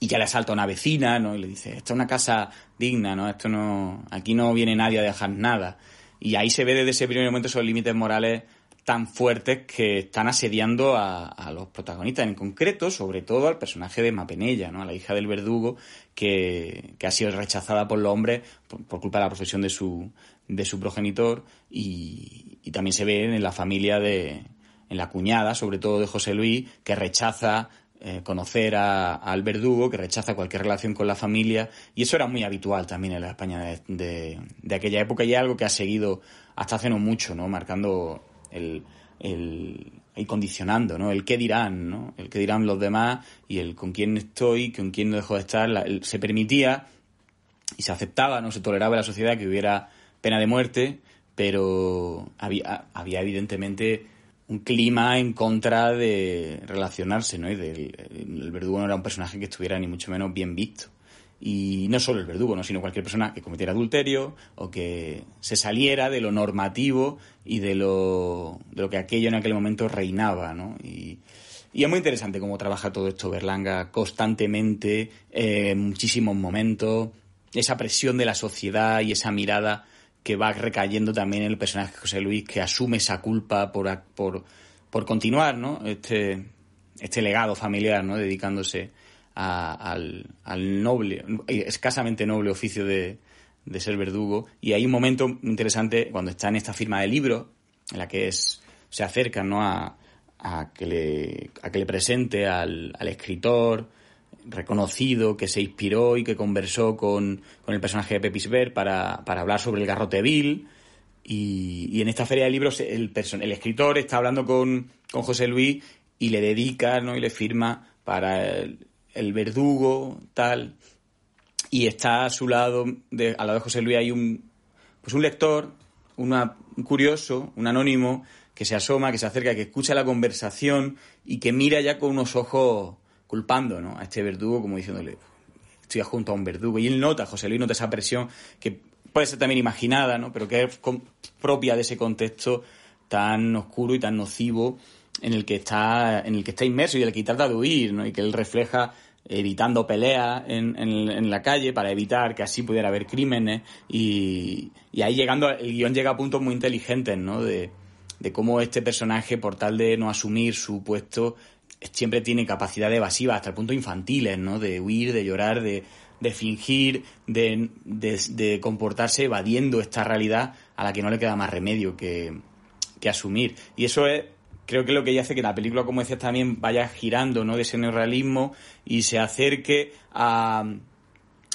y ya le asalta a una vecina, ¿no? Y le dice, esta es una casa digna, ¿no? Esto no, aquí no viene nadie a dejar nada. Y ahí se ve desde ese primer momento esos límites morales tan fuertes que están asediando a, los protagonistas, en concreto, sobre todo al personaje de Mapenella, ¿no? a la hija del verdugo, que, ha sido rechazada por los hombres por, culpa de la profesión de su, de su progenitor, y, también se ve en la familia de, en la cuñada, sobre todo de José Luis, que rechaza eh, conocer al verdugo, que rechaza cualquier relación con la familia, y eso era muy habitual también en la España de, de, aquella época y es algo que ha seguido hasta hace no mucho, ¿no? Marcando el, el, condicionando, ¿no? El qué dirán, ¿no? El qué dirán los demás y el con quién estoy, con quién no dejo de estar. se permitía y se aceptaba, ¿no? Se toleraba en la sociedad que hubiera pena de muerte, pero había, había evidentemente un clima en contra de relacionarse, ¿no? Y el verdugo no era un personaje que estuviera ni mucho menos bien visto. Y no solo el verdugo, ¿no? sino cualquier persona que cometiera adulterio o que se saliera de lo normativo y de lo, de lo que aquello en aquel momento reinaba. ¿no? Y, y es muy interesante cómo trabaja todo esto Berlanga constantemente, eh, en muchísimos momentos, esa presión de la sociedad y esa mirada que va recayendo también en el personaje de José Luis, que asume esa culpa por, por, por continuar ¿no? este, este legado familiar, ¿no? dedicándose al, al, noble, escasamente noble oficio de, de, ser verdugo. Y hay un momento interesante cuando está en esta firma de libro, en la que es, se acerca ¿no? a, a, que le, a que le presente al, al escritor reconocido que se inspiró y que conversó con, con el personaje de Pepis Ver para, para hablar sobre el garrote vil. Y, y, en esta feria de libros el, el escritor está hablando con, con José Luis y le dedica ¿no? y le firma para el, el verdugo, tal, y está a su lado, de, al lado de José Luis hay un, pues un lector, una, un curioso, un anónimo, que se asoma, que se acerca, que escucha la conversación y que mira ya con unos ojos culpando ¿no? a este verdugo, como diciéndole, estoy junto a un verdugo. Y él nota, José Luis nota esa presión que puede ser también imaginada, ¿no? pero que es propia de ese contexto tan oscuro y tan nocivo en el que está, en el que está inmerso y el que trata de huir, ¿no? Y que él refleja evitando peleas en, en, la calle para evitar que así pudiera haber crímenes y, y ahí llegando, el guion llega a puntos muy inteligentes, ¿no? De, de cómo este personaje, por tal de no asumir su puesto, siempre tiene capacidad evasiva, hasta el punto infantiles, ¿no? De huir, de llorar, de, de fingir, de, de, de, comportarse evadiendo esta realidad a la que no le queda más remedio que, que asumir. Y eso es creo que lo que hace que la película, como decías, también vaya girando ¿no? de ese neorrealismo y se acerque a,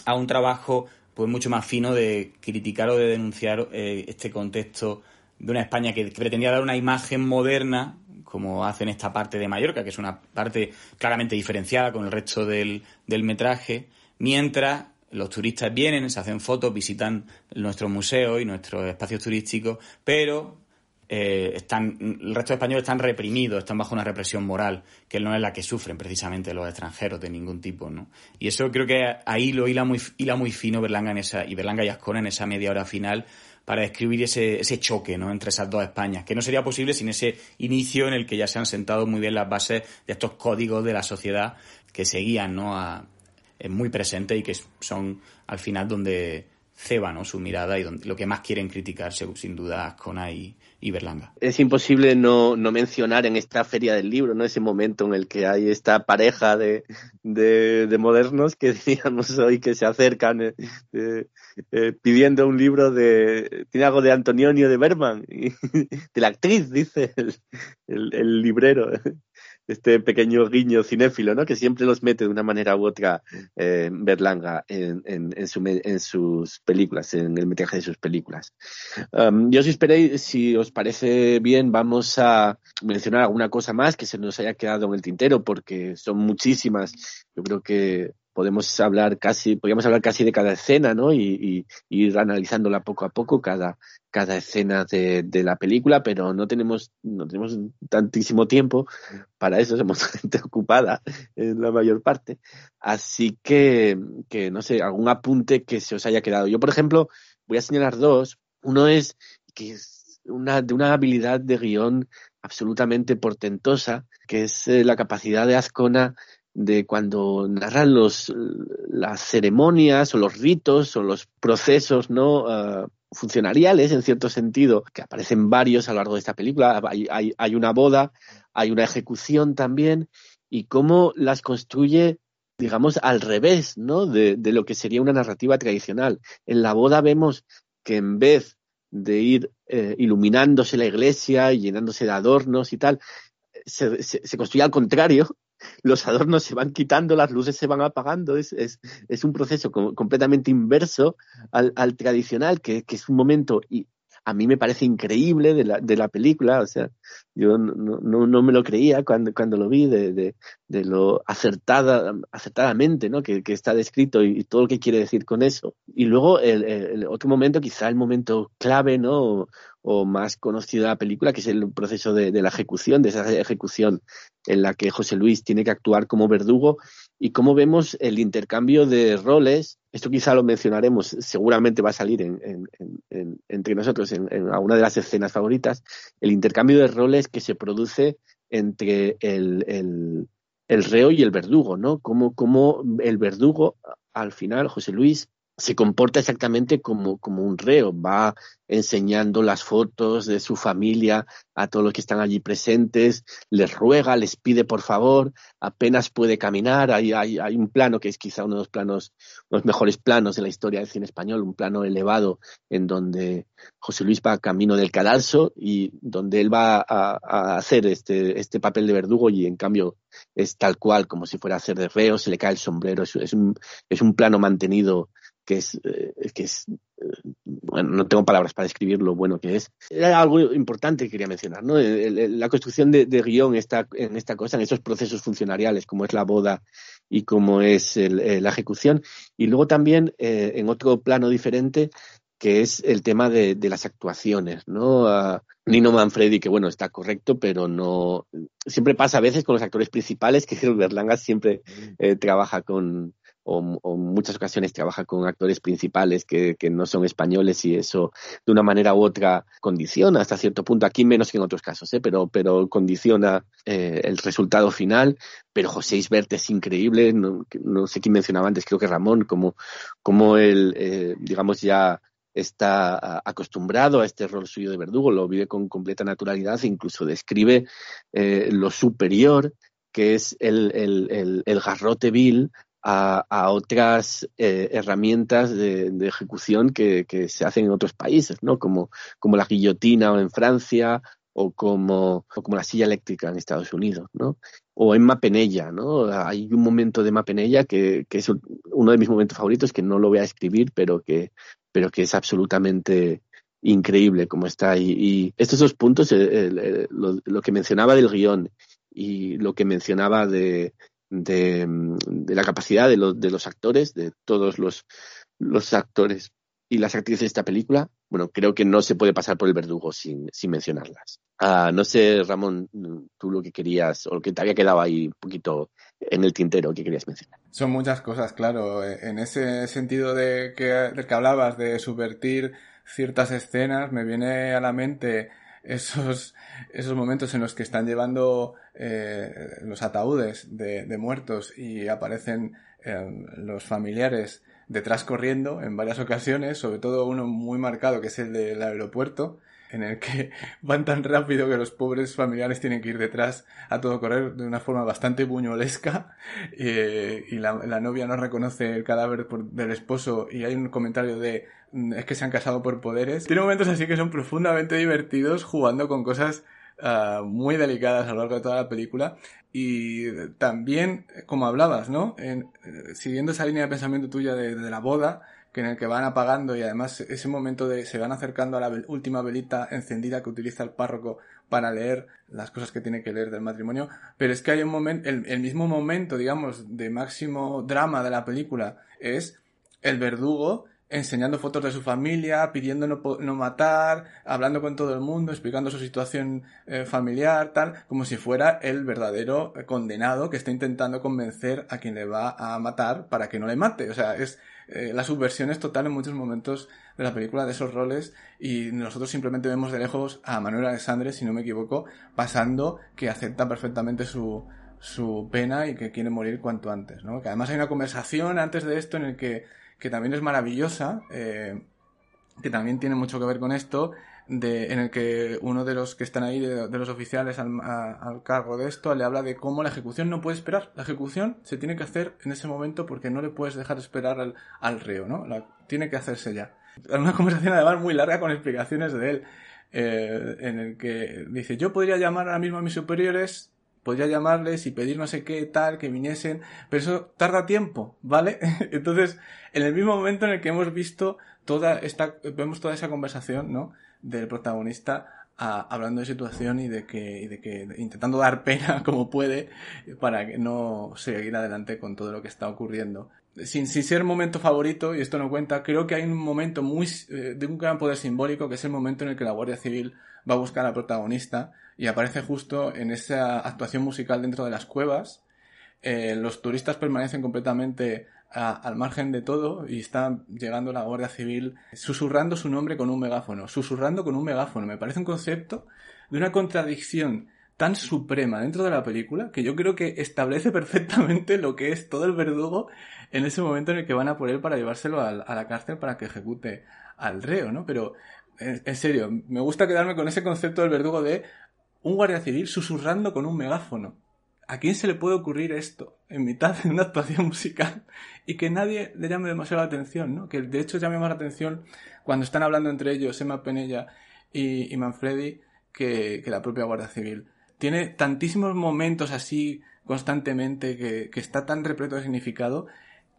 a un trabajo pues mucho más fino de criticar o de denunciar eh, este contexto de una España que pretendía dar una imagen moderna, como hace en esta parte de Mallorca, que es una parte claramente diferenciada con el resto del, del metraje, mientras los turistas vienen, se hacen fotos, visitan nuestros museos y nuestros espacios turísticos, pero eh, están, el resto de españoles están reprimidos, están bajo una represión moral, que no es la que sufren precisamente los extranjeros de ningún tipo, ¿no? Y eso creo que ahí lo hila muy, hila muy fino Berlanga en esa, y Berlanga y Ascona en esa media hora final para describir ese, ese choque ¿no? entre esas dos Españas, que no sería posible sin ese inicio en el que ya se han sentado muy bien las bases de estos códigos de la sociedad que seguían ¿no? a, muy presente y que son al final donde ceba ¿no? su mirada y donde, lo que más quieren criticar, sin duda, Ascona y, Es imposible no, no, mencionar en esta feria del libro, ¿no? Ese momento en el que hay esta pareja de, de, de modernos que (laughs) diríamos hoy que se acercan eh, eh, pidiendo un libro de, tiene algo de Antonio de Berman, (laughs) de la actriz, dice el, el librero este pequeño guiño cinéfilo, ¿no? Que siempre los mete de una manera u otra eh, Berlanga en, en, en, su, en, sus películas, en el metraje de sus películas. Um, yo os esperéis, si os parece bien, vamos a mencionar alguna cosa más que se nos haya quedado en el tintero, porque son muchísimas. Yo creo que podemos hablar casi, podríamos hablar casi de cada escena, ¿no? Y, ir analizándola poco a poco cada, cada escena de, la película, pero no tenemos, no tenemos tantísimo tiempo para eso, somos (laughs) gente ocupada en la mayor parte. Así que, que no sé, algún apunte que se os haya quedado. Yo, por ejemplo, voy a señalar dos. Uno es que es una, de una habilidad de guion absolutamente portentosa, que es eh, la capacidad de Azcona de cuando narran los, las ceremonias o los ritos o los procesos no ah, funcionariales en cierto sentido que aparecen varios a lo largo de esta película. Hay, hay, hay una boda hay una ejecución también. Y cómo las construye digamos al revés no de, de lo que sería una narrativa tradicional. En la boda vemos que en vez de ir eh, iluminándose la iglesia y llenándose de adornos y tal, se, se, construye al contrario, los adornos se van quitando, las luces se van apagando, es, es, es un proceso completamente inverso al, al tradicional, que, que, es un momento a mí me parece increíble de la, de la película, o sea, yo no, no, no me lo creía cuando, cuando lo vi, de, de, lo acertada, acertadamente ¿no? que, que está descrito y, todo lo que quiere decir con eso. Y luego el, otro momento, quizá el momento clave, ¿no? o más conocido de la película, que es el proceso de, la ejecución, de esa ejecución en la que José Luis tiene que actuar como verdugo y cómo vemos el intercambio de roles. Esto quizá lo mencionaremos, seguramente va a salir en, en, entre nosotros en, alguna de las escenas favoritas, el intercambio de roles que se produce entre el reo y el verdugo, ¿no? Cómo, cómo el verdugo, al final, José Luis, se comporta exactamente como, como un reo, va enseñando las fotos de su familia a todos los que están allí presentes, les ruega, les pide por favor, apenas puede caminar, hay, hay, hay un plano que es quizá uno de los planos, los mejores planos de la historia del cine español, un plano elevado en donde José Luis va camino del cadalso y donde él va a, hacer este, este papel de verdugo y en cambio es tal cual como si fuera a hacer de reo, se le cae el sombrero, es, un, es un plano mantenido que es, eh, que es eh, bueno, no tengo palabras para describir lo bueno que es. Era algo importante que quería mencionar, ¿no? La construcción de, guion está en esta cosa, en esos procesos funcionariales, como es la boda y como es eh, la ejecución. Y luego también, en otro plano diferente, que es el tema de, de las actuaciones, ¿no? Nino Manfredi, que bueno, está correcto, pero no. Siempre pasa a veces con los actores principales que Berlanga siempre trabaja con, o, o, muchas ocasiones trabaja con actores principales que, no son españoles y eso de una manera u otra condiciona hasta cierto punto, aquí menos que en otros casos, ¿eh? pero, pero condiciona eh, el resultado final. Pero José Isbert es increíble, no, no, sé quién mencionaba antes, creo que Ramón, como, como él, eh, digamos, ya está acostumbrado a este rol suyo de verdugo, lo vive con completa naturalidad e incluso describe lo superior que es el, el, el, el garrote vil a, otras eh, herramientas de, ejecución que, se hacen en otros países, ¿no? Como, como la guillotina en Francia o como, o como la silla eléctrica en Estados Unidos, ¿no? O en Mapenella, ¿no? Hay un momento de Mapenella que, que es uno de mis momentos favoritos, que no lo voy a escribir, pero que, pero que es absolutamente increíble como está ahí. Y estos dos puntos, eh, lo, lo, que mencionaba del guion y lo que mencionaba de, de, la capacidad de, lo, de, los actores, de todos los, actores y las actrices de esta película, bueno, creo que no se puede pasar por el verdugo sin, mencionarlas. Uh, no sé, Ramón, tú lo que querías, o lo que te había quedado ahí un poquito en el tintero que querías mencionar. Son muchas cosas, claro. En ese sentido de que, de que hablabas de subvertir ciertas escenas, me viene a la mente esos, esos momentos en los que están llevando eh, los ataúdes de, muertos y aparecen eh, los familiares detrás corriendo en varias ocasiones, sobre todo uno muy marcado que es el del aeropuerto, en el que (laughs) van tan rápido que los pobres familiares tienen que ir detrás a todo correr de una forma bastante buñolesca (laughs) eh, y la, novia no reconoce el cadáver del esposo y hay un comentario de mm, es que se han casado por poderes. Tiene momentos así que son profundamente divertidos jugando con cosas uh, muy delicadas a lo largo de toda la película y también, como hablabas, ¿no? Eh, siguiendo esa línea de pensamiento tuya de la boda, que en el que van apagando y además ese momento de se van acercando a la última velita encendida que utiliza el párroco para leer las cosas que tiene que leer del matrimonio, pero es que hay un momento, el, mismo momento, digamos, de máximo drama de la película es el verdugo enseñando fotos de su familia, pidiendo no, matar, hablando con todo el mundo, explicando su situación eh, familiar, tal, como si fuera el verdadero condenado que está intentando convencer a quien le va a matar para que no le mate. O sea, es eh, la subversión es total en muchos momentos de la película de esos roles y nosotros simplemente vemos de lejos a Manuel Alexandre, si no me equivoco, pasando que acepta perfectamente su, su pena y que quiere morir cuanto antes, ¿no? Que además hay una conversación antes de esto en el que que también es maravillosa, eh, que también tiene mucho que ver con esto, de, en el que uno de los que están ahí, de, los oficiales al, cargo de esto, le habla de cómo la ejecución no puede esperar. La ejecución se tiene que hacer en ese momento porque no le puedes dejar esperar al, al reo, ¿no? La, tiene que hacerse ya. Una (laughs) conversación además muy larga con explicaciones de él, eh, en el que dice, yo podría llamar ahora mismo a mis superiores podría llamarles y pedir no sé qué tal, que viniesen, pero eso tarda tiempo, ¿vale? (laughs) Entonces, en el mismo momento en el que hemos visto toda esta, vemos toda esa conversación, ¿no? Del protagonista hablando de situación y de que, y de que intentando dar pena (laughs) como puede para que no seguir adelante con todo lo que está ocurriendo. Sin, sin ser momento favorito, y esto no cuenta, creo que hay un momento muy, eh, de un gran poder simbólico, que es el momento en el que la Guardia Civil va a buscar al protagonista y aparece justo en esa actuación musical dentro de las cuevas. Eh, los turistas permanecen completamente al margen de todo y está llegando la Guardia Civil susurrando su nombre con un megáfono, susurrando con un megáfono. Me parece un concepto de una contradicción tan suprema dentro de la película que yo creo que establece perfectamente lo que es todo el verdugo en ese momento en el que van a por él para llevárselo a, a la cárcel para que ejecute al reo, ¿no? Pero en, serio, me gusta quedarme con ese concepto del verdugo de un guardia civil susurrando con un megáfono. ¿A quién se le puede ocurrir esto en mitad de una actuación musical y que nadie le llame demasiado la atención, ¿no? Que de hecho llame más la atención cuando están hablando entre ellos Emma Penella y, Manfredi que, la propia Guardia Civil. Tiene tantísimos momentos así constantemente que, que está tan repleto de significado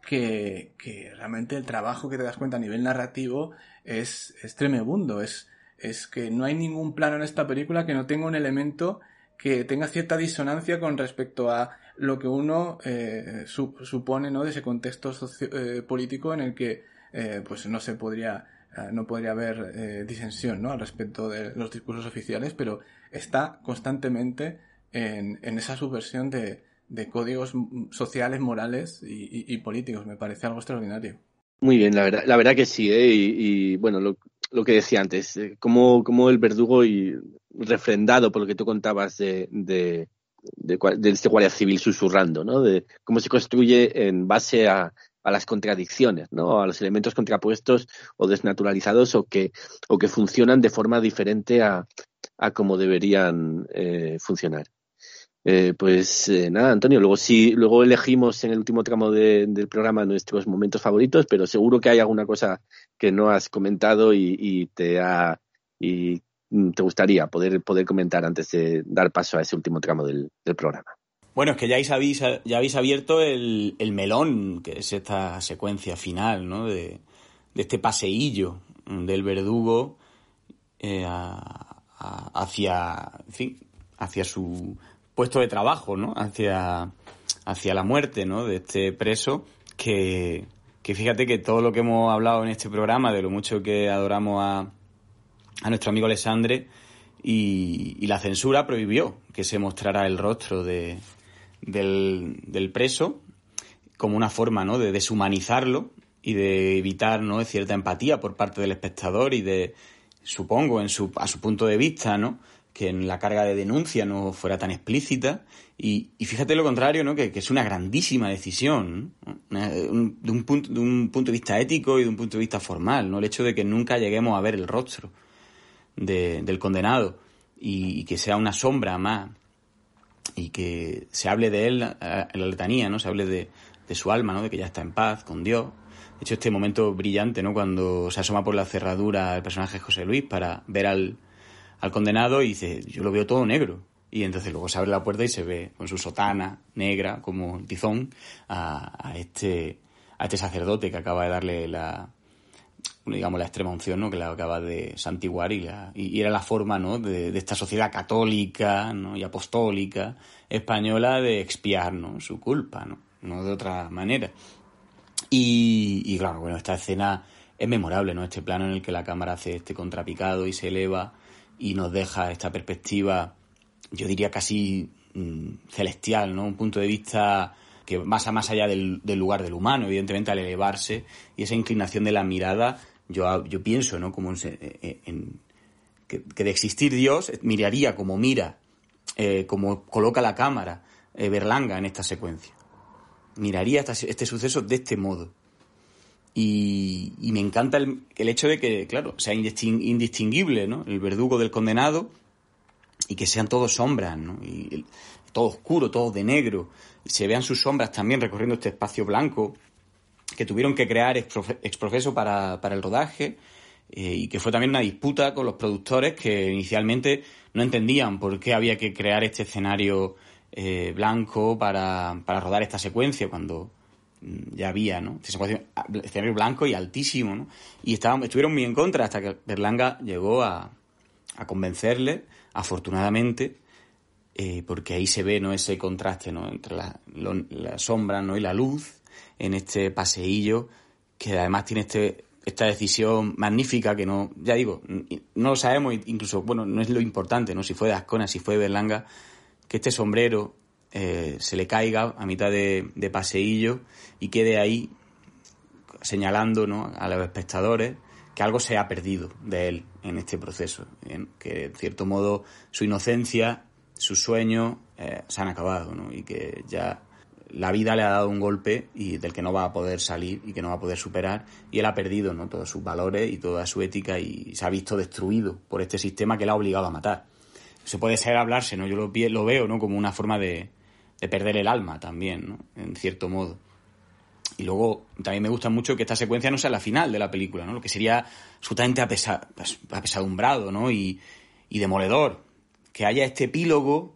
que, realmente el trabajo que te das cuenta a nivel narrativo es, es tremebundo. Es, es que no hay ningún plano en esta película que no tenga un elemento que tenga cierta disonancia con respecto a lo que uno eh, supone ¿no? de ese contexto eh, político en el que eh, pues no se podría no podría haber disensión ¿no? al respecto de los discursos oficiales pero está constantemente en, en esa subversión de, de códigos sociales, morales y, políticos. Me parece algo extraordinario. Muy bien, la verdad, la verdad que sí, ¿eh? y, bueno, lo, que decía antes, eh, como, como el verdugo y refrendado por lo que tú contabas de, de, de, este guardia civil susurrando, ¿no? De cómo se construye en base a, a las contradicciones, ¿no? A los elementos contrapuestos o desnaturalizados o que, o que funcionan de forma diferente a, a como deberían eh, funcionar. Eh, pues eh, nada, Antonio, luego sí, luego elegimos en el último tramo del programa nuestros momentos favoritos, pero seguro que hay alguna cosa que no has comentado y, te ha y te gustaría poder poder comentar antes de dar paso a ese último tramo del, programa. Bueno, es que ya habéis, ya habéis abierto el, melón, que es esta secuencia final, ¿no? De, este paseillo del verdugo eh, hacia, en fin, hacia su puesto de trabajo, ¿no? Hacia, hacia la muerte, ¿no? De este preso que, que fíjate que todo lo que hemos hablado en este programa, de lo mucho que adoramos a, a nuestro amigo Alessandre, y, la censura prohibió que se mostrara el rostro de, del, del preso como una forma, ¿no? De deshumanizarlo y de evitar, ¿no? Cierta empatía por parte del espectador y de, supongo, en su, a su punto de vista, ¿no? Que en la carga de denuncia no fuera tan explícita. Y, fíjate lo contrario, ¿no? Que, es una grandísima decisión, de, un punto, de un punto de vista ético y de un punto de vista formal, ¿no? El hecho de que nunca lleguemos a ver el rostro del condenado y, que sea una sombra más y que se hable de él en la letanía, ¿no? Se hable de, de su alma, ¿no? De que ya está en paz con Dios. De hecho, este momento brillante, ¿no? Cuando se asoma por la cerradura el personaje José Luis para ver al, al condenado y dice, yo lo veo todo negro. Y entonces luego se abre la puerta y se ve con su sotana negra, como tizón, a, este, a este sacerdote que acaba de darle la, digamos, la extrema unción, ¿no? Que la acaba de santiguar y, y, era la forma, ¿no? De, esta sociedad católica, ¿no? Y apostólica española de expiar, ¿no? Su culpa, ¿no? No de otra manera. Y, y claro, bueno, esta escena es memorable, ¿no? Este plano en el que la cámara hace este contrapicado y se eleva y nos deja esta perspectiva, yo diría casi mm, celestial, ¿no? Un punto de vista que pasa más allá del, lugar del humano, evidentemente al elevarse y esa inclinación de la mirada, yo, yo pienso, ¿no? Como en, que, de existir Dios miraría como mira, eh, como coloca la cámara eh, Berlanga en esta secuencia. Miraría este suceso de este modo. Y, me encanta el, hecho de que, claro, sea indistinguible, ¿no? El verdugo del condenado y que sean todos sombras, ¿no? Y todo oscuro, todo de negro. Y se vean sus sombras también recorriendo este espacio blanco que tuvieron que crear exprofeso para, para el rodaje eh, y que fue también una disputa con los productores que inicialmente no entendían por qué había que crear este escenario eh, blanco para, para rodar esta secuencia cuando ya había, ¿no? Escenario blanco y altísimo, ¿no? Y estaban, estuvieron muy en contra hasta que Berlanga llegó a, a convencerle, afortunadamente, eh, porque ahí se ve, ¿no? Ese contraste, ¿no? Entre la, la sombra, ¿no? Y la luz en este paseillo que además tiene este, esta decisión magnífica que no, ya digo, no lo sabemos, incluso, bueno, no es lo importante, ¿no? Si fue de Ascona, si fue de Berlanga, que este sombrero eh, se le caiga a mitad de, paseillo y quede ahí señalando ¿no? a los espectadores que algo se ha perdido de él en este proceso, que en cierto modo su inocencia, sus sueños eh, se han acabado ¿no? y que ya la vida le ha dado un golpe y del que no va a poder salir y que no va a poder superar y él ha perdido ¿no? todos sus valores y toda su ética y se ha visto destruido por este sistema que le ha obligado a matar. Se puede ser hablarse, ¿no? Yo lo, lo veo, ¿no? Como una forma de, de perder el alma también, ¿no? En cierto modo. Y luego también me gusta mucho que esta secuencia no sea la final de la película, ¿no? Lo que sería absolutamente apesa, apesadumbrado, ¿no? Y, y, demoledor. Que haya este epílogo,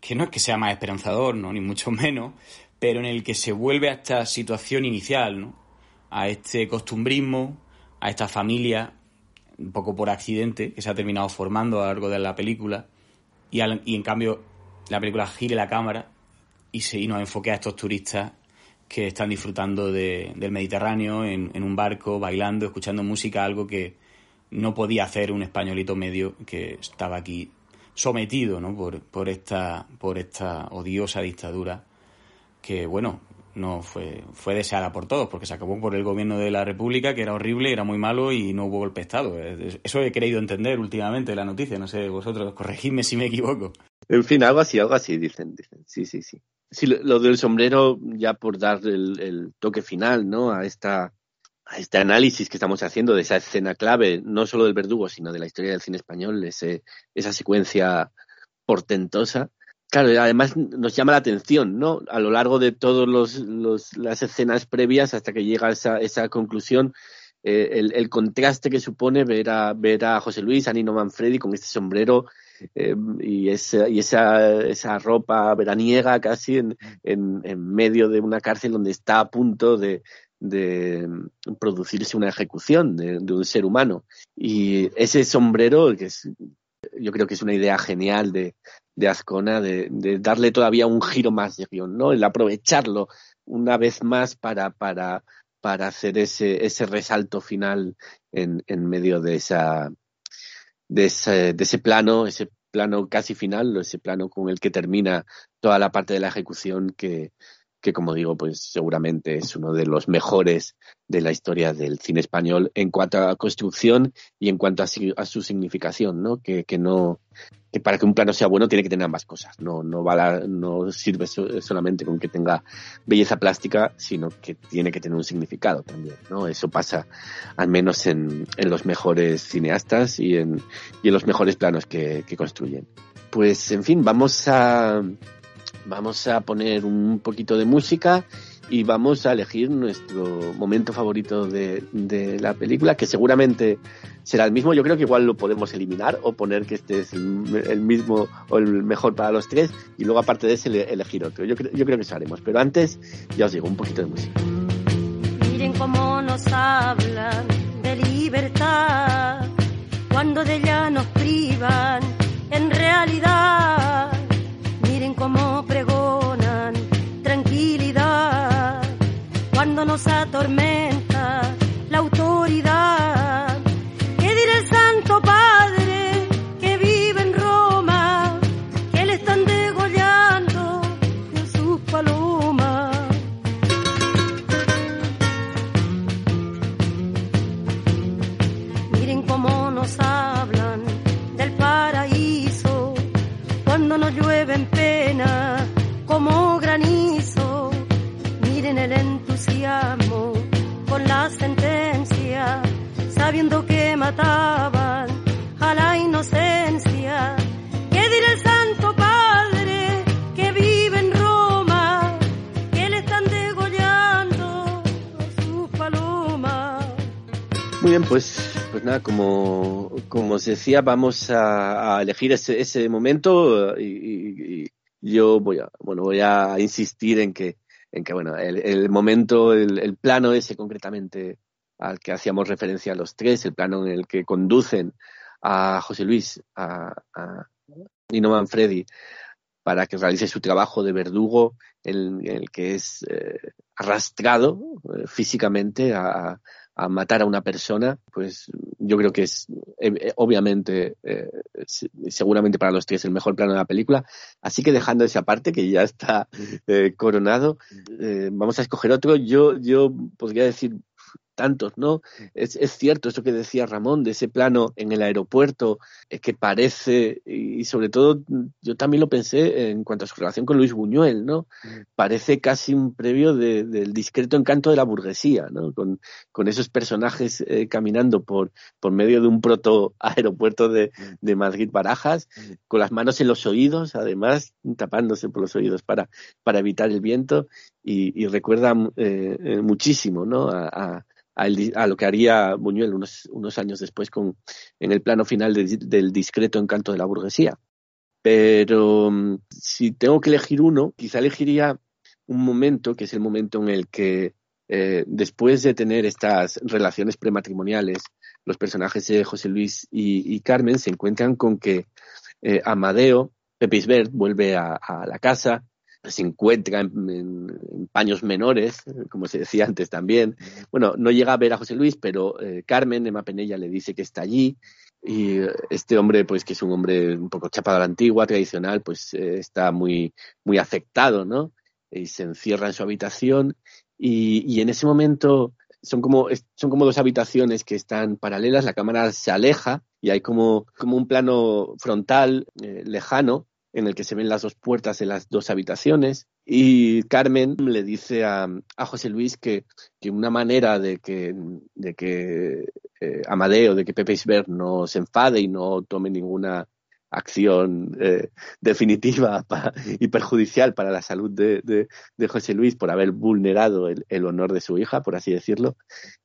que no es que sea más esperanzador, ¿no? Ni mucho menos, pero en el que se vuelve a esta situación inicial, ¿no? A este costumbrismo, a esta familia, un poco por accidente, que se ha terminado formando a lo largo de la película, y, y en cambio la película gire la cámara y, se, nos enfoque a estos turistas que están disfrutando del Mediterráneo en, un barco, bailando, escuchando música, algo que no podía hacer un españolito medio que estaba aquí sometido ¿no? por, por, esta, por esta odiosa dictadura que, bueno, no fue, fue deseada por todos, porque se acabó por el gobierno de la República, que era horrible, era muy malo y no hubo golpe de Estado. Eso he querido entender últimamente la noticia, no sé, vosotros, corregidme si me equivoco. En fin, algo así, algo así, dicen, dicen. Sí, sí, sí. Sí, lo del sombrero, ya por dar el, toque final, ¿no? A esta a este análisis que estamos haciendo de esa escena clave, no solo del verdugo, sino de la historia del cine español, ese, esa secuencia portentosa. Claro, además nos llama la atención, ¿no? A lo largo de todas los, las escenas previas hasta que llega esa, esa conclusión, eh, el, el, contraste que supone ver a, ver a José Luis, a Nino Manfredi con este sombrero eh, y, esa, y esa, esa ropa veraniega casi en, en, medio de una cárcel donde está a punto de, de producirse una ejecución de, un ser humano. Y ese sombrero, que es, yo creo que es una idea genial de, de Ascona, de, de darle todavía un giro más de guion, ¿no? El aprovecharlo una vez más para, para, para hacer ese, ese resalto final en, en medio de esa, de ese, de ese plano, ese plano casi final, ese plano con el que termina toda la parte de la ejecución que, que como digo, pues seguramente es uno de los mejores de la historia del cine español en cuanto a construcción y en cuanto a, su significación, ¿no? Que, que, no que para que un plano sea bueno tiene que tener ambas cosas, no no no sirve solamente con que tenga belleza plástica, sino que tiene que tener un significado también, ¿no? Eso pasa al menos en, en los mejores cineastas y en, y en los mejores planos que construyen. Pues en fin, vamos a Vamos a poner un poquito de música y vamos a elegir nuestro momento favorito de, la película, que seguramente será el mismo. Yo creo que igual lo podemos eliminar o poner que este es el, mismo o el mejor para los tres y luego aparte de ese elegir otro. Yo, yo creo que eso haremos. Pero antes, ya os digo, un poquito de música. Miren cómo nos hablan de libertad cuando de ella nos privan en realidad. Cuando nos atormenta Muy bien, pues, pues nada, como, como os decía, vamos a, a elegir ese, ese momento eh, y, y- y yo voy a, bueno, voy a insistir en que, en que bueno, el, el momento, el, el plano ese concretamente al que hacíamos referencia a los tres, el plano en el que conducen a José Luis, a, a Nino Manfredi, para que realice su trabajo de verdugo, en, el que es eh, arrastrado eh, físicamente a, matar a una persona, pues yo creo que es eh, obviamente, se- seguramente para los tres el mejor plano de la película. Así que dejando esa parte que ya está coronado, vamos a escoger otro. Yo, yo podría decir tantos, ¿no? Es, es cierto eso que decía Ramón de ese plano en el aeropuerto eh, que parece, y sobre todo yo también lo pensé en cuanto a su relación con Luis Buñuel, ¿no? Parece casi un previo de- del discreto encanto de la burguesía, ¿no? Con, con esos personajes eh, caminando por, por medio de un proto aeropuerto de, de Madrid Barajas, con las manos en los oídos, además, tapándose por los oídos para, para evitar el viento, y, y recuerda eh, eh, muchísimo, ¿no? A, a- a a lo que haría Buñuel unos, unos años después con, en el plano final de- del discreto encanto de la burguesía. Pero mm, si tengo que elegir uno, quizá elegiría un momento, que es el momento en el que eh, después de tener estas relaciones prematrimoniales, los personajes de José Luis y, Carmen se encuentran con que eh, Amadeo, Pepe Isbert, vuelve a la casa, se encuentra en, paños menores, como se decía antes también. Bueno, no llega a ver a José Luis, pero eh, Carmen, Emma Penella, le dice que está allí. Y eh, este hombre, pues que es un hombre un poco chapado a la antigua, tradicional, pues eh, está muy, muy afectado, ¿no? Y se encierra en su habitación. Y, y en ese momento son como, son como dos habitaciones que están paralelas, la cámara se aleja y hay como, como un plano frontal lejano en el que se ven las dos puertas de las dos habitaciones. Y Carmen le dice a, a José Luis que, que una manera de que, de que eh, Amadeo, de que Pepe Isbert no se enfade y no tome ninguna acción eh, definitiva (laughs) pa- y perjudicial para la salud de, de- José Luis por haber vulnerado el, el honor de su hija, por así decirlo,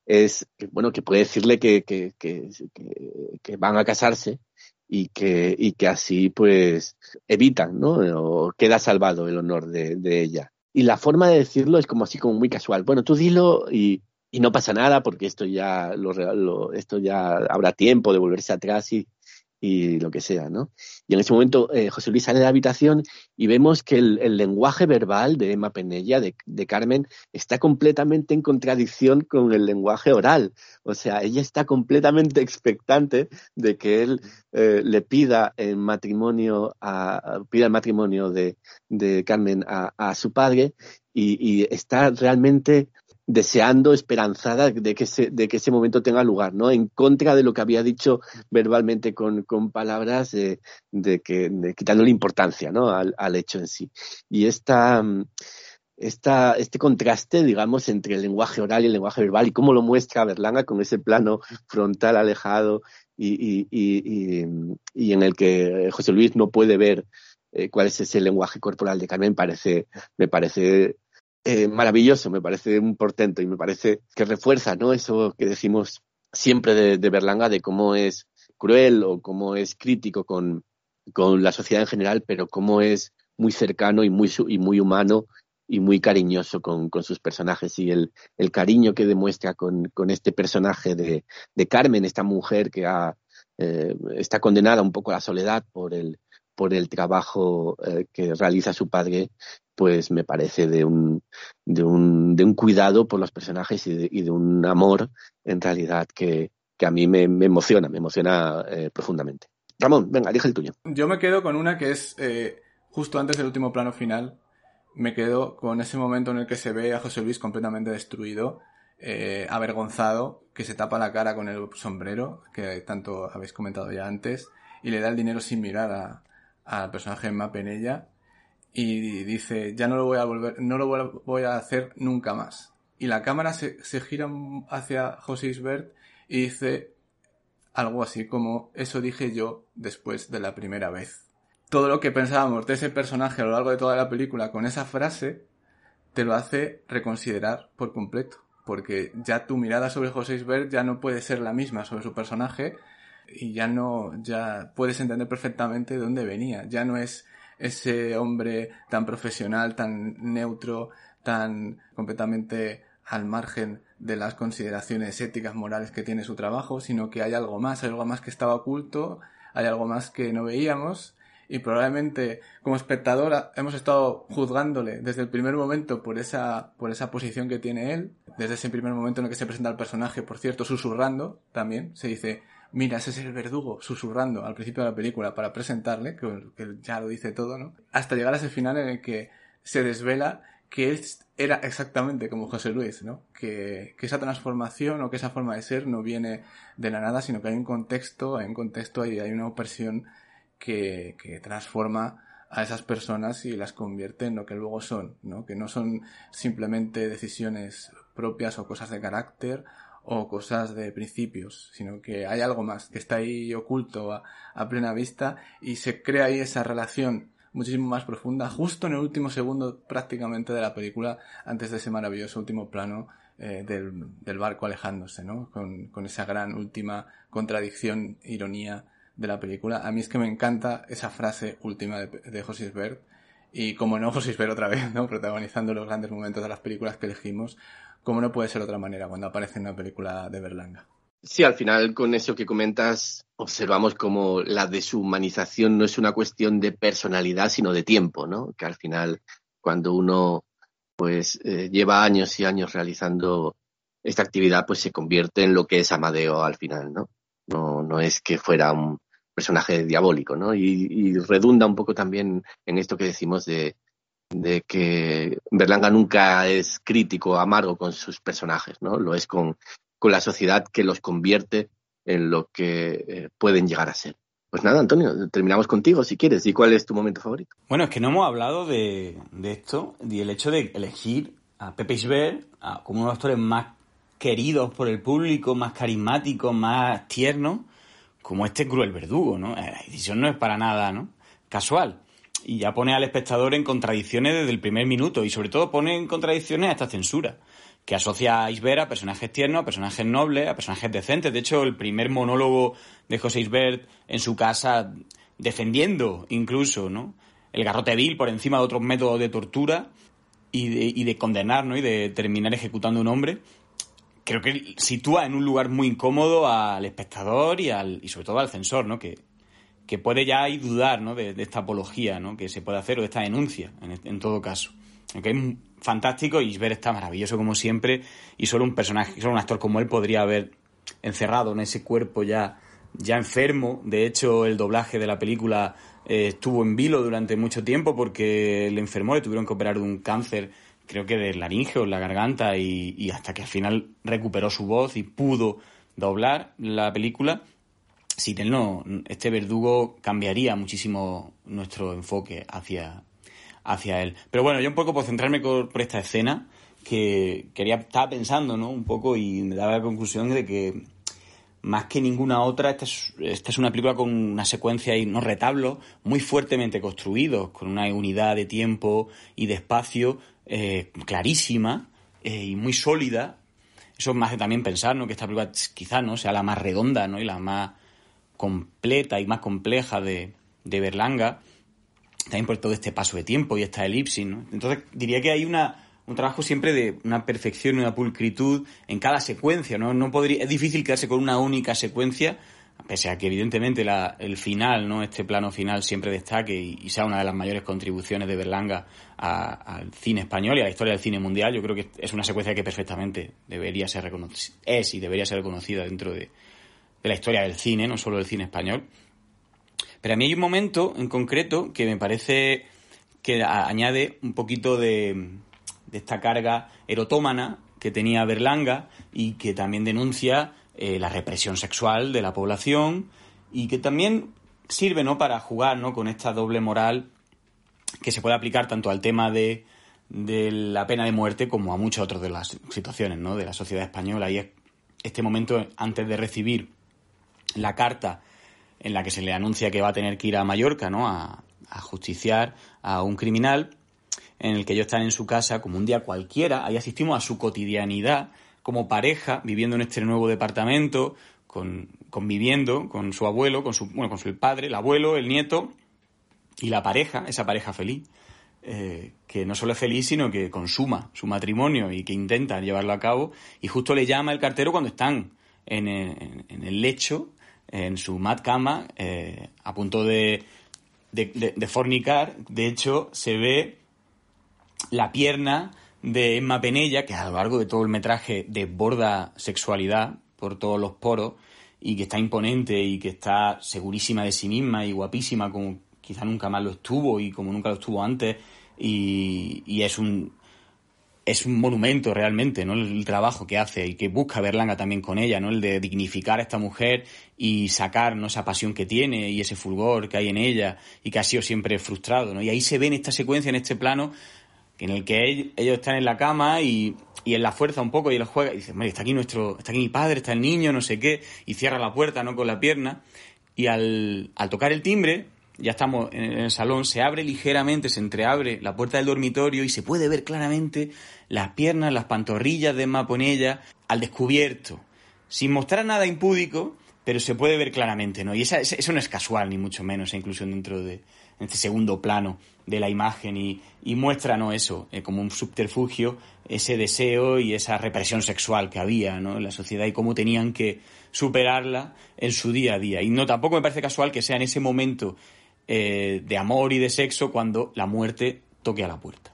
es bueno que puede decirle que, que- que van a casarse y que, y que así pues evitan, ¿no? O queda salvado el honor de, ella. Y la forma de decirlo es como así como muy casual. Bueno, tú dilo y, y no pasa nada porque esto ya lo, lo- esto ya habrá tiempo de volverse atrás y, y lo que sea, ¿no? Y en ese momento eh, José Luis sale de la habitación y vemos que el, lenguaje verbal de Emma Penella, de, de Carmen, está completamente en contradicción con el lenguaje oral. O sea, ella está completamente (laughs) expectante de que él eh, le pida el matrimonio, a, pida el matrimonio de, de Carmen a, su padre y está realmente deseando, esperanzada de que, ese, de que ese momento tenga lugar, ¿no? En contra de lo que había dicho verbalmente con, con palabras de, de que de, quitándole importancia, ¿no? Al, al, hecho en sí. Y esta, esta, este contraste, digamos, entre el lenguaje oral y el lenguaje verbal y cómo lo muestra Berlanga con ese plano frontal alejado y, y, y, y en el que José Luis no puede ver eh, cuál es ese lenguaje corporal de Carmen, parece, me parece eh, maravilloso, me parece un portento y me parece que refuerza ¿no? eso que decimos siempre de, Berlanga, de cómo es cruel o cómo es crítico con, con la sociedad en general, pero cómo es muy cercano y muy, y muy humano y muy cariñoso con, con sus personajes y el, el cariño que demuestra con, con este personaje de, de, Carmen, esta mujer que ha, eh, está condenada un poco a la soledad por el, por el trabajo eh, que realiza su padre, pues me parece de un, de un, de un cuidado por los personajes y de, un amor en realidad que, que a mí me, me emociona, me emociona eh, profundamente. Ramón, venga, elige el tuyo. Yo me quedo con una que es eh, justo antes del último plano final. Me quedo con ese momento en el que se ve a José Luis completamente destruido, eh, avergonzado, que se tapa la cara con el sombrero, que tanto habéis comentado ya antes, y le da el dinero sin mirar al personaje Emma Penella, y dice, ya no lo voy a volver, no lo voy a hacer nunca más. Y la cámara se, se gira hacia José Isbert y dice algo así como, eso dije yo después de la primera vez todo lo que pensábamos de ese personaje a lo largo de toda la película con esa frase te lo hace reconsiderar por completo. Porque ya tu mirada sobre José Isbert ya no puede ser la misma sobre su personaje y ya no, ya puedes entender perfectamente de dónde venía. Ya no es ese hombre tan profesional, tan neutro, tan completamente al margen de las consideraciones éticas, morales que tiene su trabajo, sino que hay algo más, hay algo más que estaba oculto, hay algo más que no veíamos y probablemente como espectador hemos estado juzgándole desde el primer momento por esa, por esa posición que tiene él, desde ese primer momento en el que se presenta el personaje, por cierto, susurrando también, se dice, mira, ese es el verdugo, susurrando al principio de la película para presentarle, que, ya lo dice todo, ¿no? Hasta llegar a ese final en el que se desvela que él era exactamente como José Luis, ¿no? Que, que, esa transformación o que esa forma de ser no viene de la nada, sino que hay un contexto, hay un contexto y hay una opresión que, que transforma a esas personas y las convierte en lo que luego son, ¿no? Que no son simplemente decisiones propias o cosas de carácter o cosas de principios, sino que hay algo más que está ahí oculto a, plena vista y se crea ahí esa relación muchísimo más profunda justo en el último segundo prácticamente de la película antes de ese maravilloso último plano eh, del, barco alejándose, ¿no? Con, esa gran última contradicción, ironía de la película. A mí es que me encanta esa frase última de, de José Isbert. Y como no, José Isbert otra vez, ¿no? Protagonizando los grandes momentos de las películas que elegimos. Como no puede ser otra manera cuando aparece en una película de Berlanga. Sí, al final con eso que comentas observamos como la deshumanización no es una cuestión de personalidad, sino de tiempo, ¿no? Que al final cuando uno pues eh, lleva años y años realizando esta actividad, pues se convierte en lo que es Amadeo al final, ¿no? No, no es que fuera un, personaje diabólico, ¿no? Y, redunda un poco también en esto que decimos de, de que Berlanga nunca es crítico, amargo con sus personajes, ¿no? Lo es con, con la sociedad que los convierte en lo que eh, pueden llegar a ser. Pues nada, Antonio, terminamos contigo si quieres. ¿Y cuál es tu momento favorito? Bueno, es que no hemos hablado de, de esto, y el hecho de elegir a Pepe Isbert como uno de los actores más queridos por el público, más carismáticos, más tiernos, como este cruel verdugo, ¿no? La decisión no es para nada, ¿no? Casual. Y ya pone al espectador en contradicciones desde el primer minuto y sobre todo pone en contradicciones a esta censura, que asocia a Isbert a personajes tiernos, a personajes nobles, a personajes decentes. De hecho, el primer monólogo de José Isbert en su casa, defendiendo incluso, ¿no? El garrote vil por encima de otros métodos de tortura y de, y de condenar, ¿no? Y de terminar ejecutando un hombre creo que sitúa en un lugar muy incómodo al espectador y, al, y sobre todo al censor, ¿no? Que, que puede ya ahí dudar ¿no? de, esta apología ¿no? que se puede hacer o de esta denuncia, en, en todo caso. Aunque es fantástico y ver está maravilloso como siempre y solo un personaje, solo un actor como él podría haber encerrado en ese cuerpo ya, ya enfermo. De hecho, el doblaje de la película eh, estuvo en vilo durante mucho tiempo porque le enfermó, le tuvieron que operar de un cáncer creo que del laringe o la garganta y, hasta que al final recuperó su voz y pudo doblar la película. Sin él no, este verdugo cambiaría muchísimo nuestro enfoque hacia, hacia él. Pero bueno, yo un poco por centrarme por, esta escena, que quería, estaba pensando, ¿no? Un poco y me daba la conclusión de que más que ninguna otra, esta es, esta es una película con una secuencia y unos retablos muy fuertemente construidos, con una unidad de tiempo y de espacio eh, clarísima eh, y muy sólida. Eso me hace también pensar ¿no? que esta película quizá no sea la más redonda ¿no? y la más completa y más compleja de, de Berlanga. también por todo este paso de tiempo y esta elipsis, ¿no? Entonces diría que hay una, un trabajo siempre de una perfección y una pulcritud en cada secuencia, ¿no? no podría, es difícil quedarse con una única secuencia, pese a que evidentemente la, el final, ¿no? Este plano final siempre destaque y, sea una de las mayores contribuciones de Berlanga al cine español y a la historia del cine mundial, yo creo que es una secuencia que perfectamente debería ser es y debería ser reconocida dentro de, de la historia del cine, no solo del cine español. Pero a mí hay un momento en concreto que me parece que añade un poquito de, esta carga erotómana que tenía Berlanga y que también denuncia eh, la represión sexual de la población y que también sirve ¿no? para jugar ¿no? con esta doble moral que se puede aplicar tanto al tema de, de la pena de muerte como a muchas otras de las situaciones ¿no? de la sociedad española. Y es este momento antes de recibir la carta en la que se le anuncia que va a tener que ir a Mallorca, ¿no? A, justiciar a un criminal, en el que ellos están en su casa como un día cualquiera, ahí asistimos a su cotidianidad como pareja, viviendo en este nuevo departamento, con, conviviendo con su abuelo, con su, bueno, con su padre, el abuelo, el nieto y la pareja, esa pareja feliz, eh, que no solo es feliz, sino que consuma su matrimonio y que intenta llevarlo a cabo, y justo le llama el cartero cuando están en el lecho en su mat cama, eh, a punto de, de, fornicar. De hecho, se ve la pierna de Emma Penella, que a lo largo de todo el metraje desborda sexualidad por todos los poros y que está imponente y que está segurísima de sí misma y guapísima como quizá nunca más lo estuvo y como nunca lo estuvo antes y, y es un es un monumento realmente, ¿no? El, trabajo que hace y que busca Berlanga también con ella, ¿no? El de dignificar a esta mujer y sacar, ¿no? Esa pasión que tiene y ese fulgor que hay en ella y que ha sido siempre frustrado, ¿no? Y ahí se ve en esta secuencia, en este plano, en el que ellos están en la cama y, y en la fuerza un poco y él juega y dice, está aquí nuestro, está aquí mi padre, está el niño, no sé qué, y cierra la puerta, ¿no? Con la pierna y al, al tocar el timbre, ya estamos en el salón, se abre ligeramente, se entreabre la puerta del dormitorio y se puede ver claramente las piernas, las pantorrillas de Maponella al descubierto, sin mostrar nada impúdico, pero se puede ver claramente, ¿no? Y esa, eso no es casual, ni mucho menos, esa inclusión dentro de este segundo plano de la imagen y, y muestra, ¿no? Eso, eh, como un subterfugio, ese deseo y esa represión sexual que había, ¿no? En la sociedad y cómo tenían que superarla en su día a día. Y no, tampoco me parece casual que sea en ese momento eh, de amor y de sexo cuando la muerte toque a la puerta.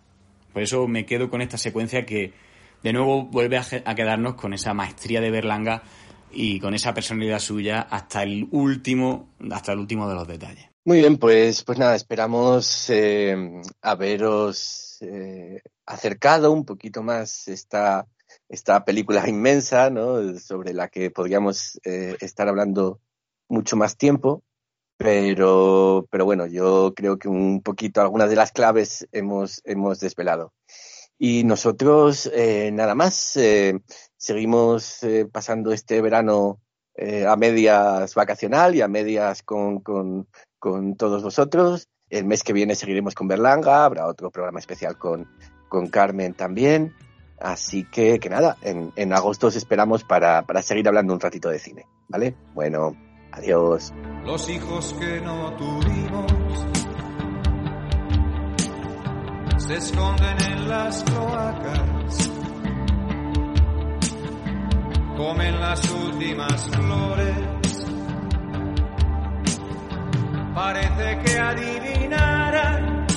Por eso me quedo con esta secuencia que de nuevo vuelve a, quedarnos con esa maestría de Berlanga y con esa personalidad suya hasta el último, hasta el último de los detalles. Muy bien, pues, pues nada, esperamos eh, haberos eh, acercado un poquito más esta, esta película inmensa, ¿no? Sobre la que podríamos estar hablando mucho más tiempo. Pero, pero bueno, yo creo que un poquito algunas de las claves hemos, hemos desvelado. Y nosotros, eh, nada más, eh, seguimos eh, pasando este verano a medias vacacional y a medias con, con, todos vosotros. El mes que viene seguiremos con Berlanga, habrá otro programa especial con, con Carmen también. Así que, que nada, en, en agosto os esperamos para, para seguir hablando un ratito de cine, ¿vale? Bueno, Adiós. Los hijos que no tuvimos se esconden en las cloacas, comen las últimas flores. Parece que adivinaran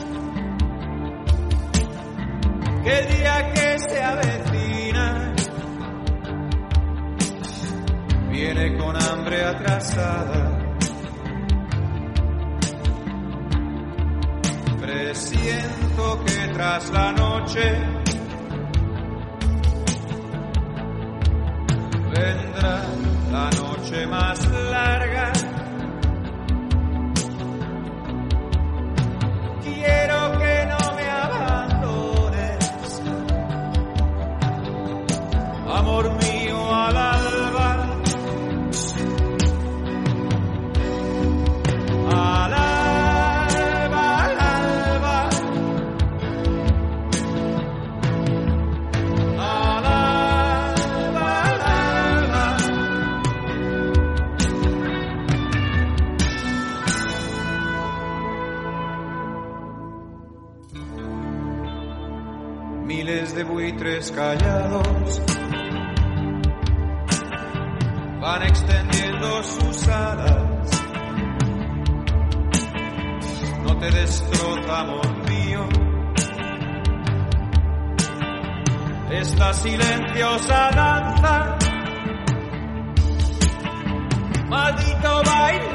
que el día que se avecina viene con hambre atrasada. Presiento que tras la noche vendrá la noche más larga. Quiero buitres callados van extendiendo sus alas. No te destroza, amor mío. Esta silenciosa danza, maldito baile.